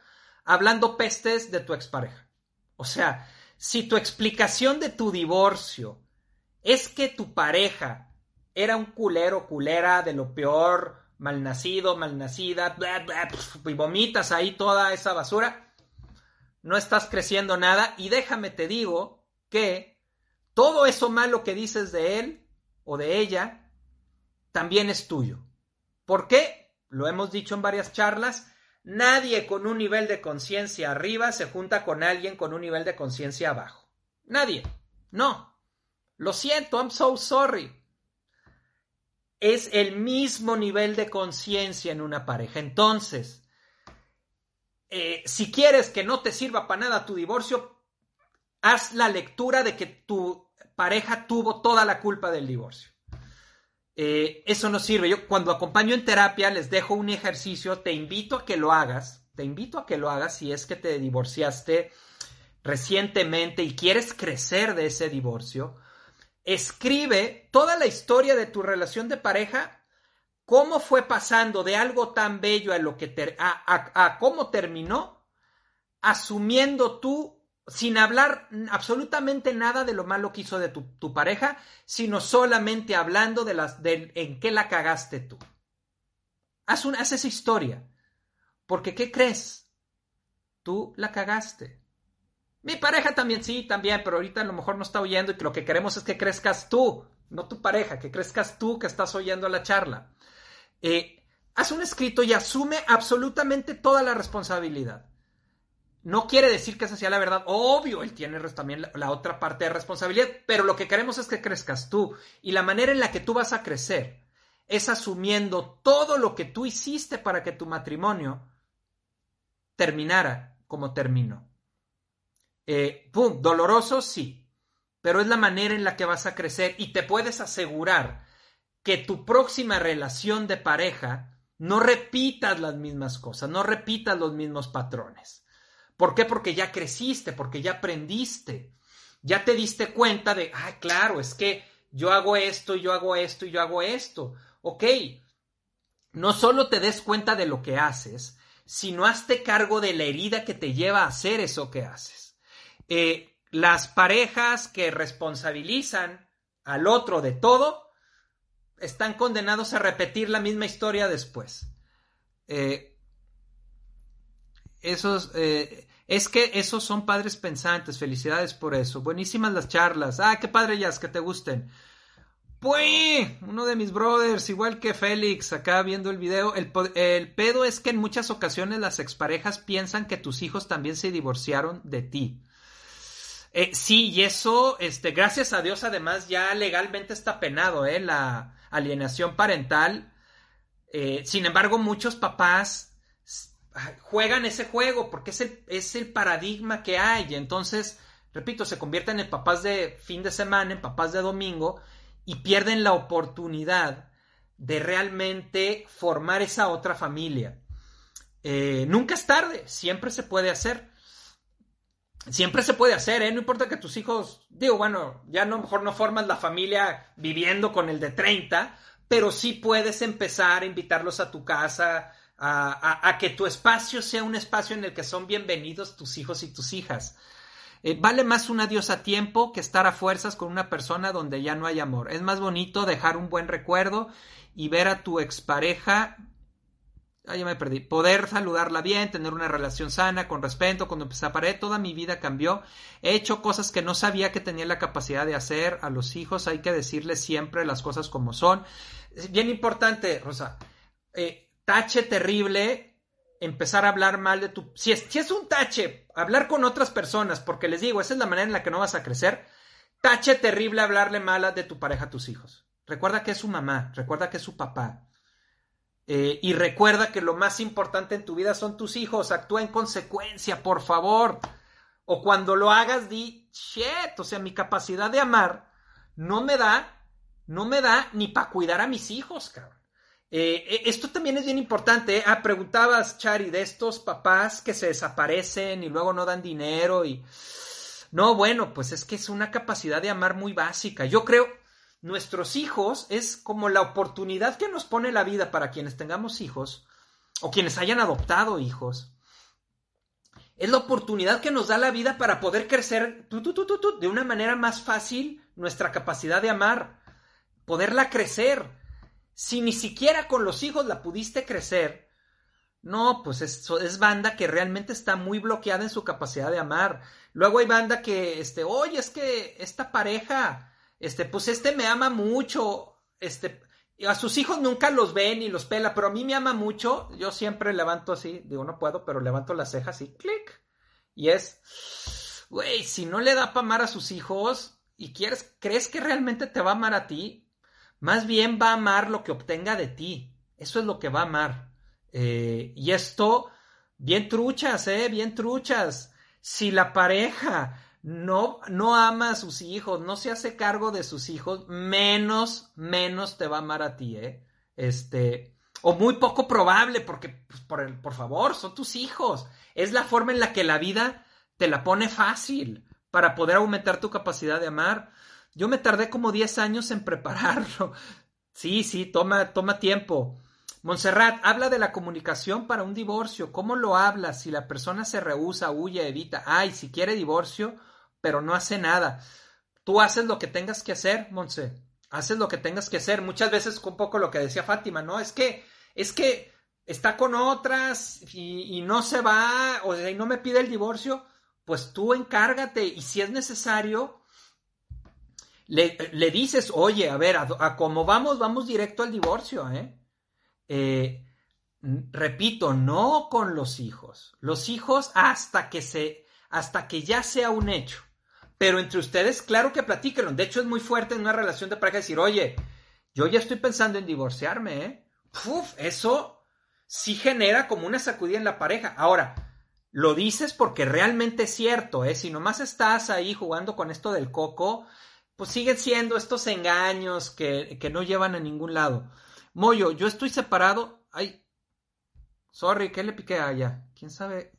Hablando pestes de tu expareja. O sea, si tu explicación de tu divorcio es que tu pareja era un culero, culera, de lo peor, malnacido, malnacida, y vomitas ahí toda esa basura, no estás creciendo nada y déjame te digo que todo eso malo que dices de él o de ella también es tuyo. ¿Por qué? Lo hemos dicho en varias charlas. Nadie con un nivel de conciencia arriba se junta con alguien con un nivel de conciencia abajo. Nadie. No. Lo siento, I'm so sorry. Es el mismo nivel de conciencia en una pareja. Entonces, eh, si quieres que no te sirva para nada tu divorcio, haz la lectura de que tu pareja tuvo toda la culpa del divorcio. Eh, eso no sirve. Yo cuando acompaño en terapia les dejo un ejercicio, te invito a que lo hagas, te invito a que lo hagas si es que te divorciaste recientemente y quieres crecer de ese divorcio. Escribe toda la historia de tu relación de pareja, cómo fue pasando de algo tan bello a lo que a cómo terminó, asumiendo tú sin hablar absolutamente nada de lo malo que hizo de tu, pareja, sino solamente hablando de las de en qué la cagaste tú. Haz, haz esa historia. Porque ¿qué crees? Tú la cagaste. Mi pareja también, sí, también, pero ahorita a lo mejor no está oyendo y lo que queremos es que crezcas tú, no tu pareja, que crezcas tú que estás oyendo la charla. Eh, haz un escrito y asume absolutamente toda la responsabilidad. No quiere decir que esa sea la verdad. Obvio, él tiene también la, otra parte de responsabilidad, pero lo que queremos es que crezcas tú. Y la manera en la que tú vas a crecer es asumiendo todo lo que tú hiciste para que tu matrimonio terminara como terminó. Eh. Doloroso, sí, pero es la manera en la que vas a crecer y te puedes asegurar que tu próxima relación de pareja no repitas las mismas cosas, no repitas los mismos patrones. ¿Por qué? Porque ya creciste, porque ya aprendiste, ya te diste cuenta de, ah, claro, es que yo hago esto, yo hago esto yo hago esto. Ok, no solo te des cuenta de lo que haces, sino hazte cargo de la herida que te lleva a hacer eso que haces. Eh, las parejas que responsabilizan al otro de todo están condenados a repetir la misma historia después. Eh, esos, eh, es que esos son padres pensantes, felicidades por eso. Buenísimas las charlas. Ah, qué padre, Jazz, que te gusten. Pues, uno de mis brothers, igual que Félix, acá viendo el video, el, el, pedo es que en muchas ocasiones las exparejas piensan que tus hijos también se divorciaron de ti. Eh, sí, y eso, este, gracias a Dios, además, ya legalmente está penado, ¿eh? La alienación parental. Eh, sin embargo, muchos papás juegan ese juego porque es el, es el paradigma que hay. Entonces, repito, se convierten en papás de fin de semana, en papás de domingo, y pierden la oportunidad de realmente formar esa otra familia. Eh, nunca es tarde, siempre se puede hacer. Siempre se puede hacer, ¿eh? No importa que tus hijos, digo, bueno, ya no mejor no formas la familia viviendo con el de 30, pero sí puedes empezar a invitarlos a tu casa, a, que tu espacio sea un espacio en el que son bienvenidos tus hijos y tus hijas. Eh, vale más un adiós a tiempo que estar a fuerzas con una persona donde ya no hay amor. Es más bonito dejar un buen recuerdo y ver a tu expareja. Ah, ya me perdí. Poder saludarla bien, tener una relación sana, con respeto. Cuando empecé a toda mi vida cambió. He hecho cosas que no sabía que tenía la capacidad de hacer a los hijos. Hay que decirles siempre las cosas como son. Es bien importante, Rosa. Eh, tache terrible empezar a hablar mal de tu... Si es, si es un tache, hablar con otras personas, porque les digo, esa es la manera en la que no vas a crecer, tache terrible hablarle mal de tu pareja a tus hijos. Recuerda que es su mamá, recuerda que es su papá. Eh, y recuerda que lo más importante en tu vida son tus hijos. Actúa en consecuencia, por favor. O cuando lo hagas, di, shit, o sea, mi capacidad de amar no me da, no me da ni para cuidar a mis hijos, cabrón. Eh, eh, esto también es bien importante. Ah, preguntabas, Chari, de estos papás que se desaparecen y luego no dan dinero y... No, bueno, pues es que es una capacidad de amar muy básica. Yo creo, nuestros hijos es como la oportunidad que nos pone la vida para quienes tengamos hijos o quienes hayan adoptado hijos. Es la oportunidad que nos da la vida para poder crecer de una manera más fácil nuestra capacidad de amar, poderla crecer si ni siquiera con los hijos la pudiste crecer, no, pues es, es, banda que realmente está muy bloqueada en su capacidad de amar. Luego hay banda que, este, oye, es que esta pareja, este, pues este me ama mucho, este, a sus hijos nunca los ve ni los pela, pero a mí me ama mucho. Yo siempre levanto así, digo, no puedo, pero levanto las cejas y clic. Y es, güey, si no le da para amar a sus hijos y quieres, crees que realmente te va a amar a ti, más bien va a amar lo que obtenga de ti. Eso es lo que va a amar. Eh, y esto, bien truchas, ¿eh? Bien truchas. Si la pareja no, no ama a sus hijos, no se hace cargo de sus hijos, menos, menos te va a amar a ti, ¿eh? Este, o muy poco probable, porque, pues, por, el, por favor, son tus hijos. Es la forma en la que la vida te la pone fácil para poder aumentar tu capacidad de amar. Yo me tardé como 10 años en prepararlo. Sí, sí, toma, toma tiempo. Montserrat, habla de la comunicación para un divorcio. ¿Cómo lo habla? Si la persona se rehúsa, huye, evita. Ay, si quiere divorcio, pero no hace nada. Tú haces lo que tengas que hacer, Monse. Haces lo que tengas que hacer. Muchas veces un poco lo que decía Fátima, ¿no? Es que, es que está con otras y, no se va, o sea, y no me pide el divorcio. Pues tú encárgate y si es necesario, le, dices, oye, a ver, a, cómo vamos, vamos directo al divorcio, ¿eh? ¿eh? Repito, no con los hijos. Los hijos hasta que se, hasta que ya sea un hecho. Pero entre ustedes, claro que platíquenlo. De hecho, es muy fuerte en una relación de pareja decir, oye, yo ya estoy pensando en divorciarme, ¿eh? Uf, eso sí genera como una sacudida en la pareja. Ahora, lo dices porque realmente es cierto, ¿eh? Si nomás estás ahí jugando con esto del coco, pues siguen siendo estos engaños que, que, no llevan a ningún lado. Moyo, yo estoy separado. Ay, sorry, ¿qué le piqué allá? ¿Quién sabe?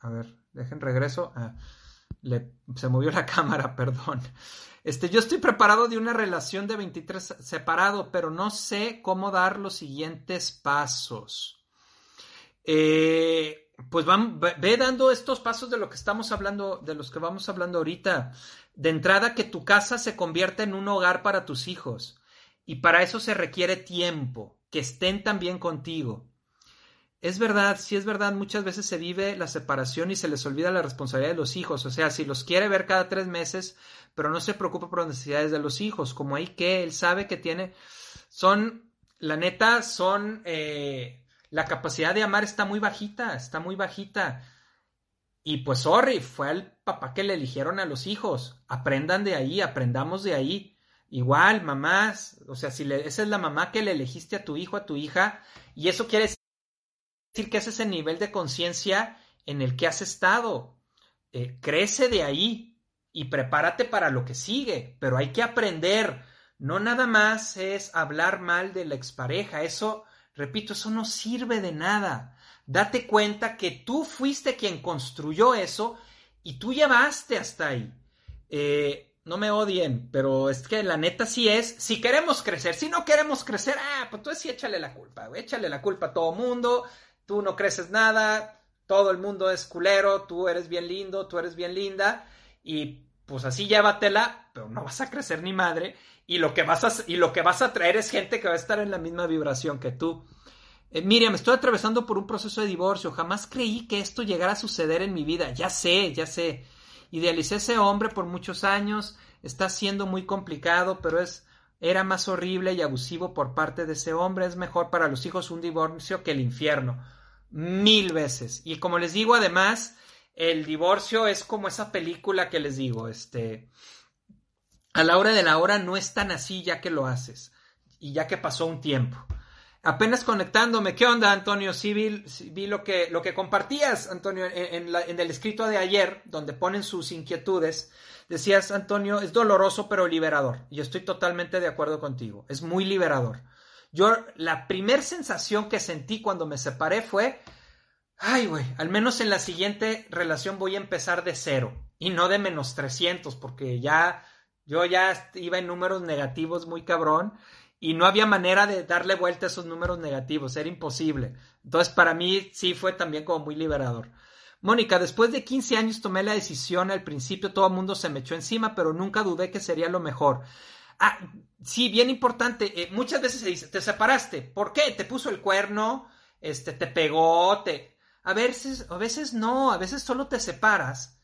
A ver, dejen regreso. Ah, se movió la cámara, perdón. Este, yo estoy preparado de una relación de 23 separado, pero no sé cómo dar los siguientes pasos. Eh, pues van, ve dando estos pasos de lo que estamos hablando, de los que vamos hablando ahorita. De entrada, que tu casa se convierta en un hogar para tus hijos. Y para eso se requiere tiempo, que estén también contigo. Es verdad, sí es verdad, muchas veces se vive la separación y se les olvida la responsabilidad de los hijos. O sea, si los quiere ver cada tres meses, pero no se preocupa por las necesidades de los hijos, como ahí que él sabe que tiene, son, la neta, son, eh, la capacidad de amar está muy bajita, está muy bajita. Y pues, sorry, fue al papá que le eligieron a los hijos. Aprendan de ahí, aprendamos de ahí. Igual, mamás, o sea, si le, esa es la mamá que le elegiste a tu hijo, a tu hija, y eso quiere decir que ese es el nivel de conciencia en el que has estado. Eh, crece de ahí y prepárate para lo que sigue, pero hay que aprender. No nada más es hablar mal de la expareja, eso, repito, eso no sirve de nada. Date cuenta que tú fuiste quien construyó eso y tú llevaste hasta ahí. Eh, no me odien, pero es que la neta sí es, si queremos crecer, si no queremos crecer, ah, pues tú sí échale la culpa, échale la culpa a todo mundo, tú no creces nada, todo el mundo es culero, tú eres bien lindo, tú eres bien linda, y pues así llévatela, pero no vas a crecer ni madre, y lo que vas a, y lo que vas a traer es gente que va a estar en la misma vibración que tú. Eh, Miriam, estoy atravesando por un proceso de divorcio, jamás creí que esto llegara a suceder en mi vida, ya sé, ya sé Idealicé ese hombre por muchos años, está siendo muy complicado, pero es era más horrible y abusivo por parte de ese hombre, es mejor para los hijos un divorcio que el infierno. Mil veces. Y como les digo, además, el divorcio es como esa película que les digo, este, a la hora de la hora no es tan así ya que lo haces y ya que pasó un tiempo. Apenas conectándome, ¿qué onda, Antonio? Sí vi, lo, que, lo que compartías, Antonio, en, el escrito de ayer, donde ponen sus inquietudes. Decías, Antonio, es doloroso pero liberador. Y estoy totalmente de acuerdo contigo. Es muy liberador. Yo, la primer sensación que sentí cuando me separé fue, ay, güey, al menos en la siguiente relación voy a empezar de cero y no de menos 300, porque ya, yo ya iba en números negativos muy cabrón y no había manera de darle vuelta a esos números negativos, era imposible. Entonces, para mí sí fue también como muy liberador. Mónica, después de 15 años tomé la decisión, al principio todo el mundo se me echó encima, pero nunca dudé que sería lo mejor. Ah, sí, bien importante, eh, muchas veces se dice, te separaste, ¿por qué? ¿Te puso el cuerno? Este, te pegó, te... A veces, a veces no, a veces solo te separas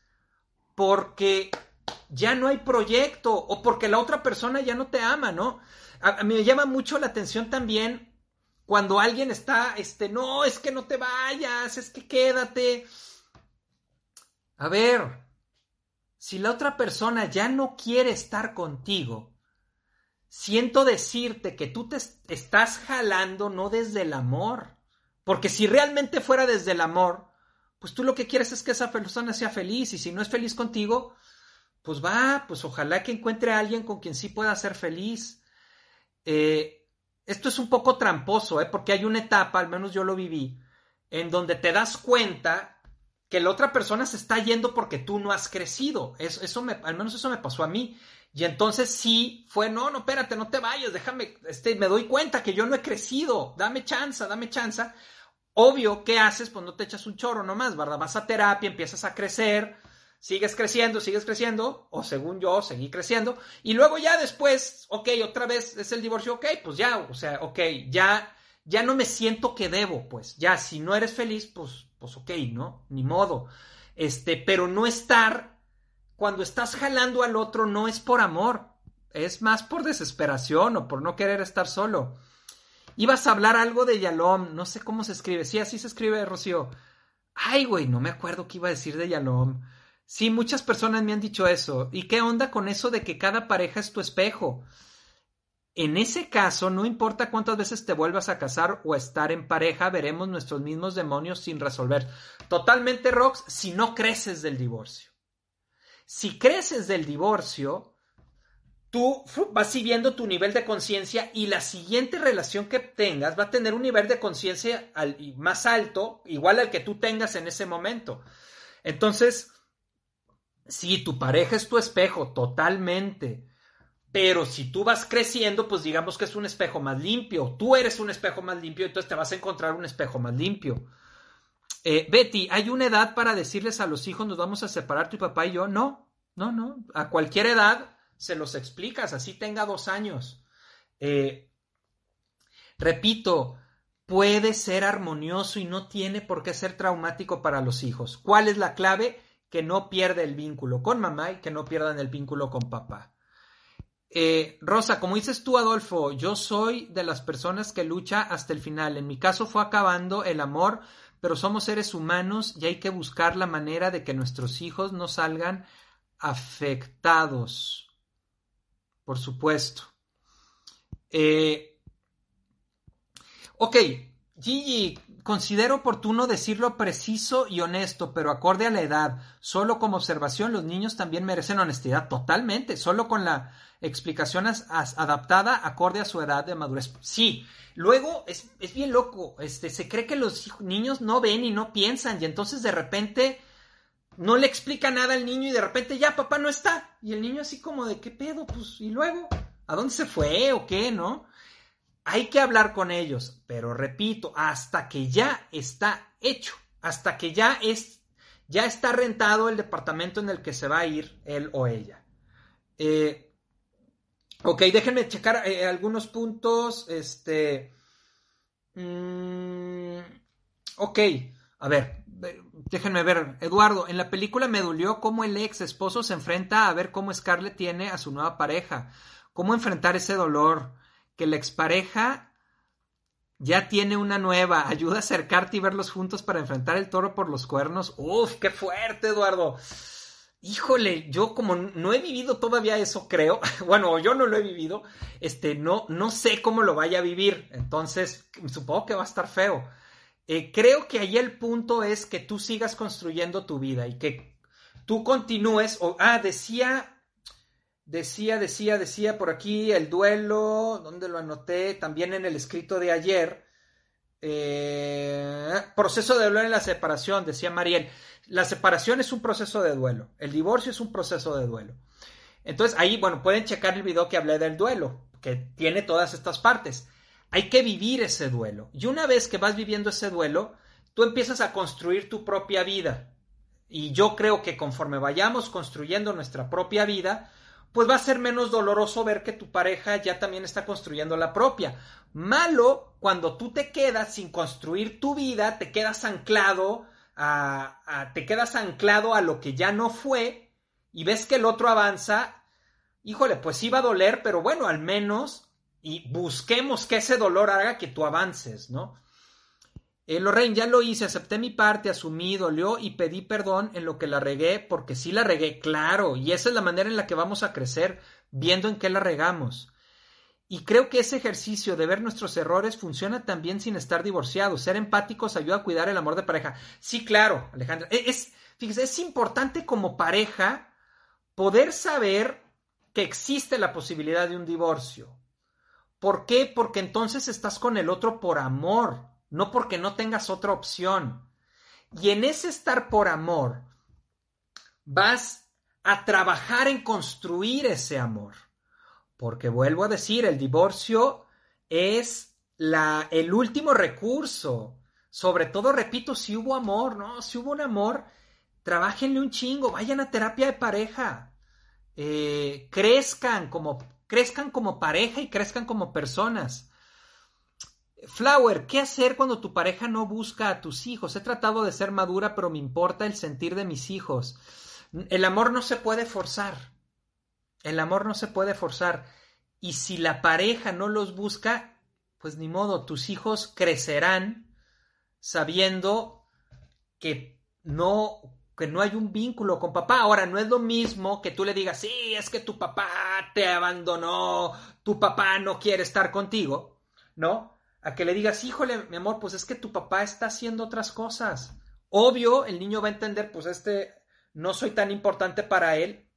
porque ya no hay proyecto o porque la otra persona ya no te ama, ¿no? a, mí me llama mucho la atención también cuando alguien está, este, no, es que no te vayas, es que quédate. A ver, si la otra persona ya no quiere estar contigo, siento decirte que tú te estás jalando no desde el amor. Porque si realmente fuera desde el amor, pues tú lo que quieres es que esa persona sea feliz y si no es feliz contigo, pues va, pues ojalá que encuentre a alguien con quien sí pueda ser feliz. Eh, esto es un poco tramposo, ¿eh? porque hay una etapa, al menos yo lo viví, en donde te das cuenta que la otra persona se está yendo porque tú no has crecido. Eso, eso al menos eso me pasó a mí. Y entonces sí fue, no, no, espérate, no te vayas, déjame, este, me doy cuenta que yo no he crecido, dame chance, dame chance. Obvio, ¿qué haces? Pues no te echas un choro nomás, ¿verdad? Vas a terapia, empiezas a crecer, sigues creciendo, sigues creciendo, o según yo, seguí creciendo, y luego ya después, ok, otra vez es el divorcio, ok, pues ya, o sea, ok, ya, ya no me siento que debo, pues, ya, si no eres feliz, pues, pues ok, ¿no? Ni modo. Este, pero no estar, cuando estás jalando al otro, no es por amor, es más por desesperación o por no querer estar solo. Ibas a hablar algo de Yalom, no sé cómo se escribe, sí, así se escribe, Rocío. Ay, güey, no me acuerdo qué iba a decir de Yalom. Sí, muchas personas me han dicho eso. ¿Y qué onda con eso de que cada pareja es tu espejo? En ese caso, no importa cuántas veces te vuelvas a casar o a estar en pareja, veremos nuestros mismos demonios sin resolver. Totalmente, Rox, si no creces del divorcio. Si creces del divorcio, tú vas siguiendo tu nivel de conciencia y la siguiente relación que tengas va a tener un nivel de conciencia más alto, igual al que tú tengas en ese momento. Entonces, Sí, tu pareja es tu espejo, totalmente. Pero si tú vas creciendo, pues digamos que es un espejo más limpio. Tú eres un espejo más limpio, entonces te vas a encontrar un espejo más limpio. Eh, Betty, ¿hay una edad para decirles a los hijos nos vamos a separar tu papá y yo? No, no, no. A cualquier edad se los explicas, así tenga dos años. Eh, repito, puede ser armonioso y no tiene por qué ser traumático para los hijos. ¿Cuál es la clave? Que no pierda el vínculo con mamá y que no pierdan el vínculo con papá. Eh, Rosa, como dices tú, Adolfo, yo soy de las personas que lucha hasta el final. En mi caso fue acabando el amor pero somos seres humanos y hay que buscar la manera de que nuestros hijos no salgan afectados. Por supuesto. Eh, ok, Gigi, considero oportuno decirlo preciso y honesto, pero acorde a la edad. Solo como observación, los niños también merecen honestidad totalmente, solo con la explicación adaptada acorde a su edad de madurez. Sí, luego es, bien loco, este, se cree que los niños no ven y no piensan y entonces de repente no le explica nada al niño y de repente ya papá no está y el niño así como de qué pedo, pues y luego, ¿a dónde se fue o qué, no? Hay que hablar con ellos, pero repito, hasta que ya está hecho, hasta que ya es ya está rentado el departamento en el que se va a ir él o ella. Eh, Ok, déjenme checar eh, algunos puntos. Este. Mm, ok, a ver, déjenme ver. Eduardo, en la película me dolió cómo el ex esposo se enfrenta a ver cómo Scarlett tiene a su nueva pareja. Cómo enfrentar ese dolor. Que la expareja ya tiene una nueva. Ayuda a acercarte y verlos juntos para enfrentar el toro por los cuernos. Uf, qué fuerte, Eduardo. Híjole, yo como no he vivido todavía eso, creo. Bueno, yo no lo he vivido. Este, no, no sé cómo lo vaya a vivir. Entonces, supongo que va a estar feo. Eh, creo que ahí el punto es que tú sigas construyendo tu vida y que tú continúes. O, ah, decía, decía, decía, decía por aquí el duelo, ¿dónde lo anoté? También en el escrito de ayer. Eh, proceso de duelo en la separación, decía Mariel la separación es un proceso de duelo, el divorcio es un proceso de duelo. Entonces ahí, bueno, pueden checar el video que hablé del duelo, que tiene todas estas partes. Hay que vivir ese duelo. Y una vez que vas viviendo ese duelo, tú empiezas a construir tu propia vida. Y yo creo que conforme vayamos construyendo nuestra propia vida, pues va a ser menos doloroso ver que tu pareja ya también está construyendo la propia. Malo cuando tú te quedas sin construir tu vida, te quedas anclado te quedas anclado a lo que ya no fue y ves que el otro avanza, híjole, pues sí va a doler, pero bueno, al menos y busquemos que ese dolor haga que tú avances, ¿no? Eh, Lorraine, ya lo hice, acepté mi parte, asumí, dolió y pedí perdón en lo que la regué, porque sí la regué, claro, y esa es la manera en la que vamos a crecer, viendo en qué la regamos. Y creo que ese ejercicio de ver nuestros errores funciona también sin estar divorciados. Ser empáticos ayuda a cuidar el amor de pareja. Sí, claro, Alejandra. E-, es, fíjese, es importante como pareja poder saber que existe la posibilidad de un divorcio. ¿Por qué? Porque entonces estás con el otro por amor, no porque no tengas otra opción. Y en ese estar por amor, vas a trabajar en construir ese amor. Porque vuelvo a decir, el divorcio es la, el último recurso. Sobre todo, repito, si hubo amor, ¿no? Si hubo un amor, trabajenle un chingo, vayan a terapia de pareja. Eh, crezcan como crezcan como pareja y crezcan como personas. Flower, ¿qué hacer cuando tu pareja no busca a tus hijos? He tratado de ser madura, pero me importa el sentir de mis hijos. El amor no se puede forzar. El amor no se puede forzar. Y si la pareja no los busca, pues ni modo, tus hijos crecerán sabiendo que no que no hay un vínculo con papá. Ahora, no es lo mismo que tú le digas, sí, es que tu papá te abandonó, tu papá no quiere estar contigo, ¿no? A que le digas, híjole, mi amor, pues es que tu papá está haciendo otras cosas. Obvio, el niño va a entender, pues este, no soy tan importante para él,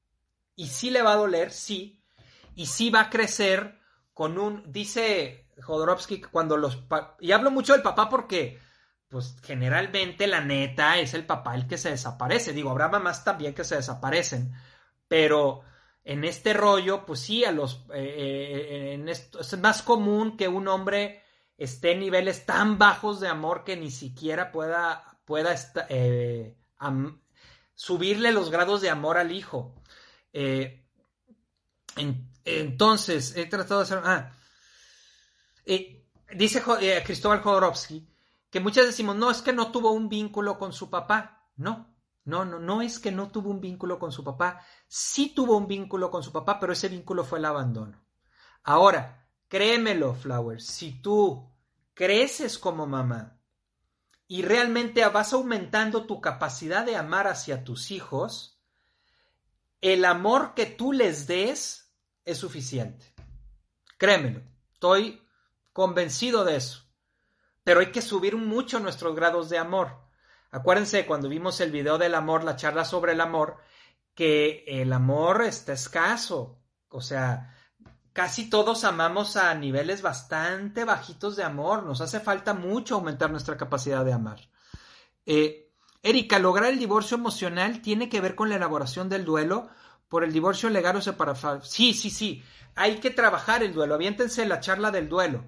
y sí le va a doler, sí, y sí va a crecer con un, dice Jodorowsky, cuando los, y hablo mucho del papá porque, pues generalmente la neta es el papá el que se desaparece. Digo, habrá mamás también que se desaparecen, pero en este rollo, pues sí, a los, eh, en esto, es más común que un hombre esté en niveles tan bajos de amor que ni siquiera pueda, pueda eh, subirle los grados de amor al hijo. Eh, entonces, he tratado de hacer... Ah, eh, dice Cristóbal Jodorowsky que muchas decimos, no, es que no tuvo un vínculo con su papá. No, no, no, no es que no tuvo un vínculo con su papá. Sí tuvo un vínculo con su papá, pero ese vínculo fue el abandono. Ahora, créemelo, Flowers, si tú creces como mamá y realmente vas aumentando tu capacidad de amar hacia tus hijos, el amor que tú les des es suficiente. Créemelo, estoy convencido de eso. Pero hay que subir mucho nuestros grados de amor. Acuérdense cuando vimos el video del amor, la charla sobre el amor, que el amor está escaso. O sea, casi todos amamos a niveles bastante bajitos de amor. Nos hace falta mucho aumentar nuestra capacidad de amar. Eh, Erika, lograr el divorcio emocional tiene que ver con la elaboración del duelo por el divorcio legal o separado. Sí, sí, sí. Hay que trabajar el duelo. Aviéntense la charla del duelo.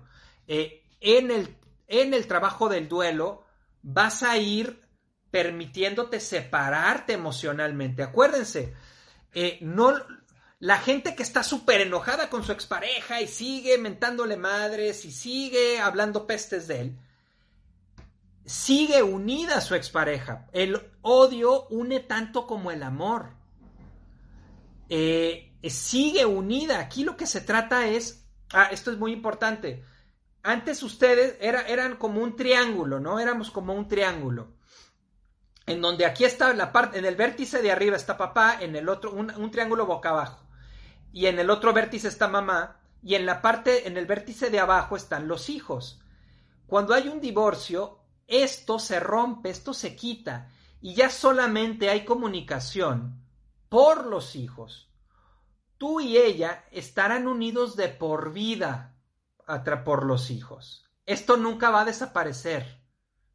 Eh, en, el, en el trabajo del duelo vas a ir permitiéndote separarte emocionalmente. Acuérdense, eh, no, la gente que está súper enojada con su expareja y sigue mentándole madres y sigue hablando pestes de él, sigue unida a su expareja. El odio une tanto como el amor. Eh, sigue unida. Aquí lo que se trata es, ah, esto es muy importante. Antes ustedes era, eran como un triángulo, ¿no? Éramos como un triángulo en donde aquí está la parte, en el vértice de arriba está papá, en el otro, un, triángulo boca abajo, y en el otro vértice está mamá, y en la parte, en el vértice de abajo están los hijos. Cuando hay un divorcio, esto se rompe, esto se quita, y ya solamente hay comunicación por los hijos. Tú y ella estarán unidos de por vida por los hijos. Esto nunca va a desaparecer,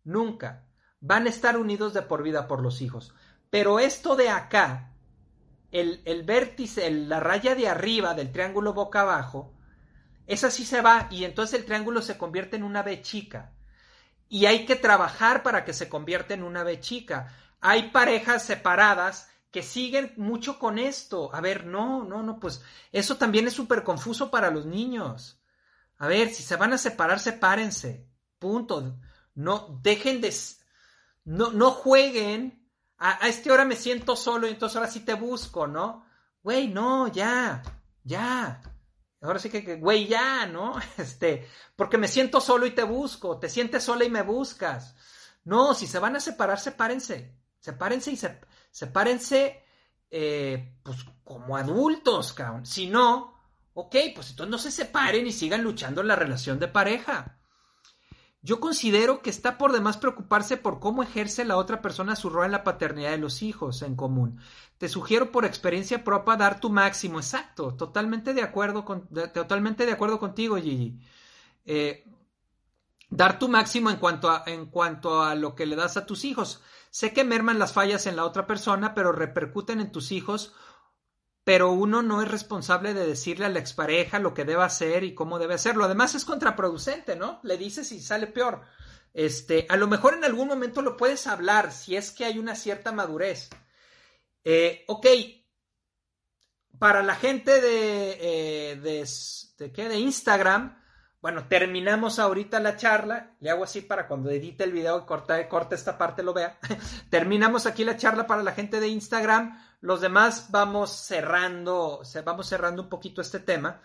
nunca van a estar unidos de por vida por los hijos. Pero esto de acá, el, vértice, la raya de arriba del triángulo boca abajo, esa sí se va y entonces el triángulo se convierte en una B chica. Y hay que trabajar para que se convierta en una B chica. Hay parejas separadas que siguen mucho con esto. A ver, no, no, no, pues eso también es súper confuso para los niños. A ver, si se van a separar, sepárense. Punto. No, dejen de, no, no jueguen a, este hora me siento solo y entonces ahora sí te busco, ¿no? Güey, no, ya, ya. Ahora sí que, güey, ya, ¿no? Este, porque me siento solo y te busco, te sientes sola y me buscas. No, si se van a separar, sepárense. Sepárense y se, sepárense, eh, pues como adultos, cabrón. Si no, ok, pues entonces no se separen y sigan luchando en la relación de pareja. Yo considero que está por demás preocuparse por cómo ejerce la otra persona su rol en la paternidad de los hijos en común. Te sugiero por experiencia propia dar tu máximo. Exacto, totalmente de acuerdo, con, totalmente de acuerdo contigo, Gigi. Eh, dar tu máximo en cuanto, a, en cuanto a lo que le das a tus hijos. Sé que merman las fallas en la otra persona, pero repercuten en tus hijos pero uno no es responsable de decirle a la expareja lo que debe hacer y cómo debe hacerlo. Además es contraproducente, ¿no? Le dices y sale peor. Este, a lo mejor en algún momento lo puedes hablar si es que hay una cierta madurez. Eh, ok, para la gente de, eh, de, ¿qué? de Instagram, bueno, terminamos ahorita la charla. Le hago así para cuando edite el video y corte, corte esta parte lo vea. terminamos aquí la charla para la gente de Instagram los demás vamos cerrando, vamos cerrando un poquito este tema.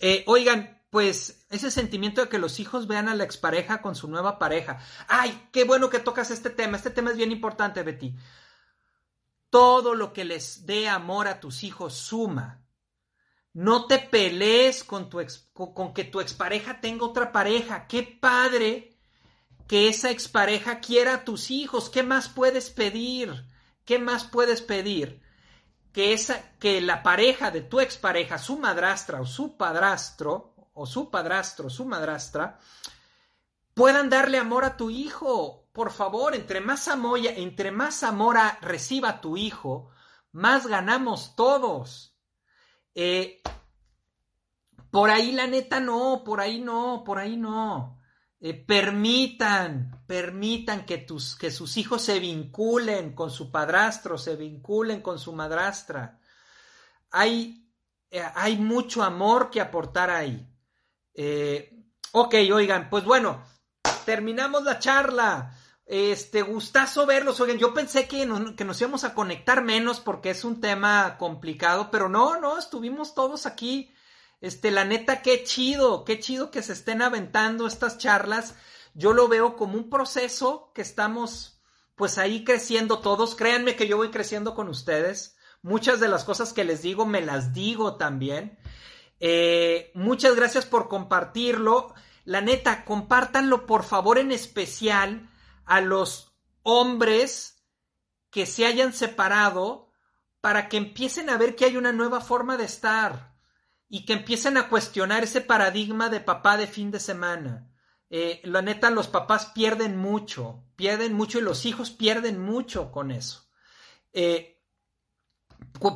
Eh, oigan, pues ese sentimiento de que los hijos vean a la expareja con su nueva pareja. Ay, qué bueno que tocas este tema. Este tema es bien importante, Betty. Todo lo que les dé amor a tus hijos suma. No te pelees con, tu con que tu expareja tenga otra pareja. Qué padre que esa expareja quiera a tus hijos. ¿Qué más puedes pedir? ¿qué más puedes pedir? Que, esa, que la pareja de tu expareja, su madrastra o su padrastro, o su padrastro, su madrastra, puedan darle amor a tu hijo. Por favor, entre más amor, entre más amor reciba tu hijo, más ganamos todos. Eh, por ahí la neta no, por ahí no, por ahí no. Eh, permitan, permitan que, tus, que sus hijos se vinculen con su padrastro, se vinculen con su madrastra. Hay, eh, hay mucho amor que aportar ahí. ok, oigan, pues bueno, terminamos la charla. Este, gustazo verlos. Oigan, yo pensé que nos, que nos íbamos a conectar menos porque es un tema complicado, pero no, no, estuvimos todos aquí. Este, la neta, qué chido, qué chido que se estén aventando estas charlas. Yo lo veo como un proceso que estamos, pues ahí creciendo todos. Créanme que yo voy creciendo con ustedes. Muchas de las cosas que les digo me las digo también. Eh, muchas gracias por compartirlo. La neta, compártanlo por favor en especial a los hombres que se hayan separado para que empiecen a ver que hay una nueva forma de estar y que empiecen a cuestionar ese paradigma de papá de fin de semana. Eh, la neta, los papás pierden mucho, pierden mucho y los hijos pierden mucho con eso. Eh,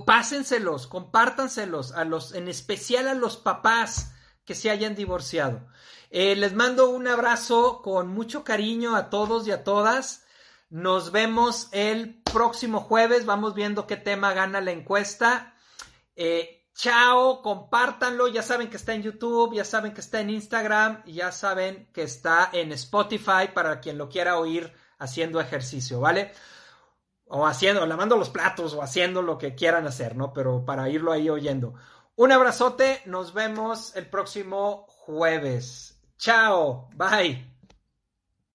pásenselos, compártanselos a los, en especial a los papás que se hayan divorciado. Eh, les mando un abrazo con mucho cariño a todos y a todas. Nos vemos el próximo jueves. Vamos viendo qué tema gana la encuesta. Eh, chao, compártanlo. Ya saben que está en YouTube, ya saben que está en Instagram ya saben que está en Spotify para quien lo quiera oír haciendo ejercicio, ¿vale? O haciendo, lavando los platos o haciendo lo que quieran hacer, ¿no? Pero para irlo ahí oyendo. Un abrazote, nos vemos el próximo jueves. Chao, bye.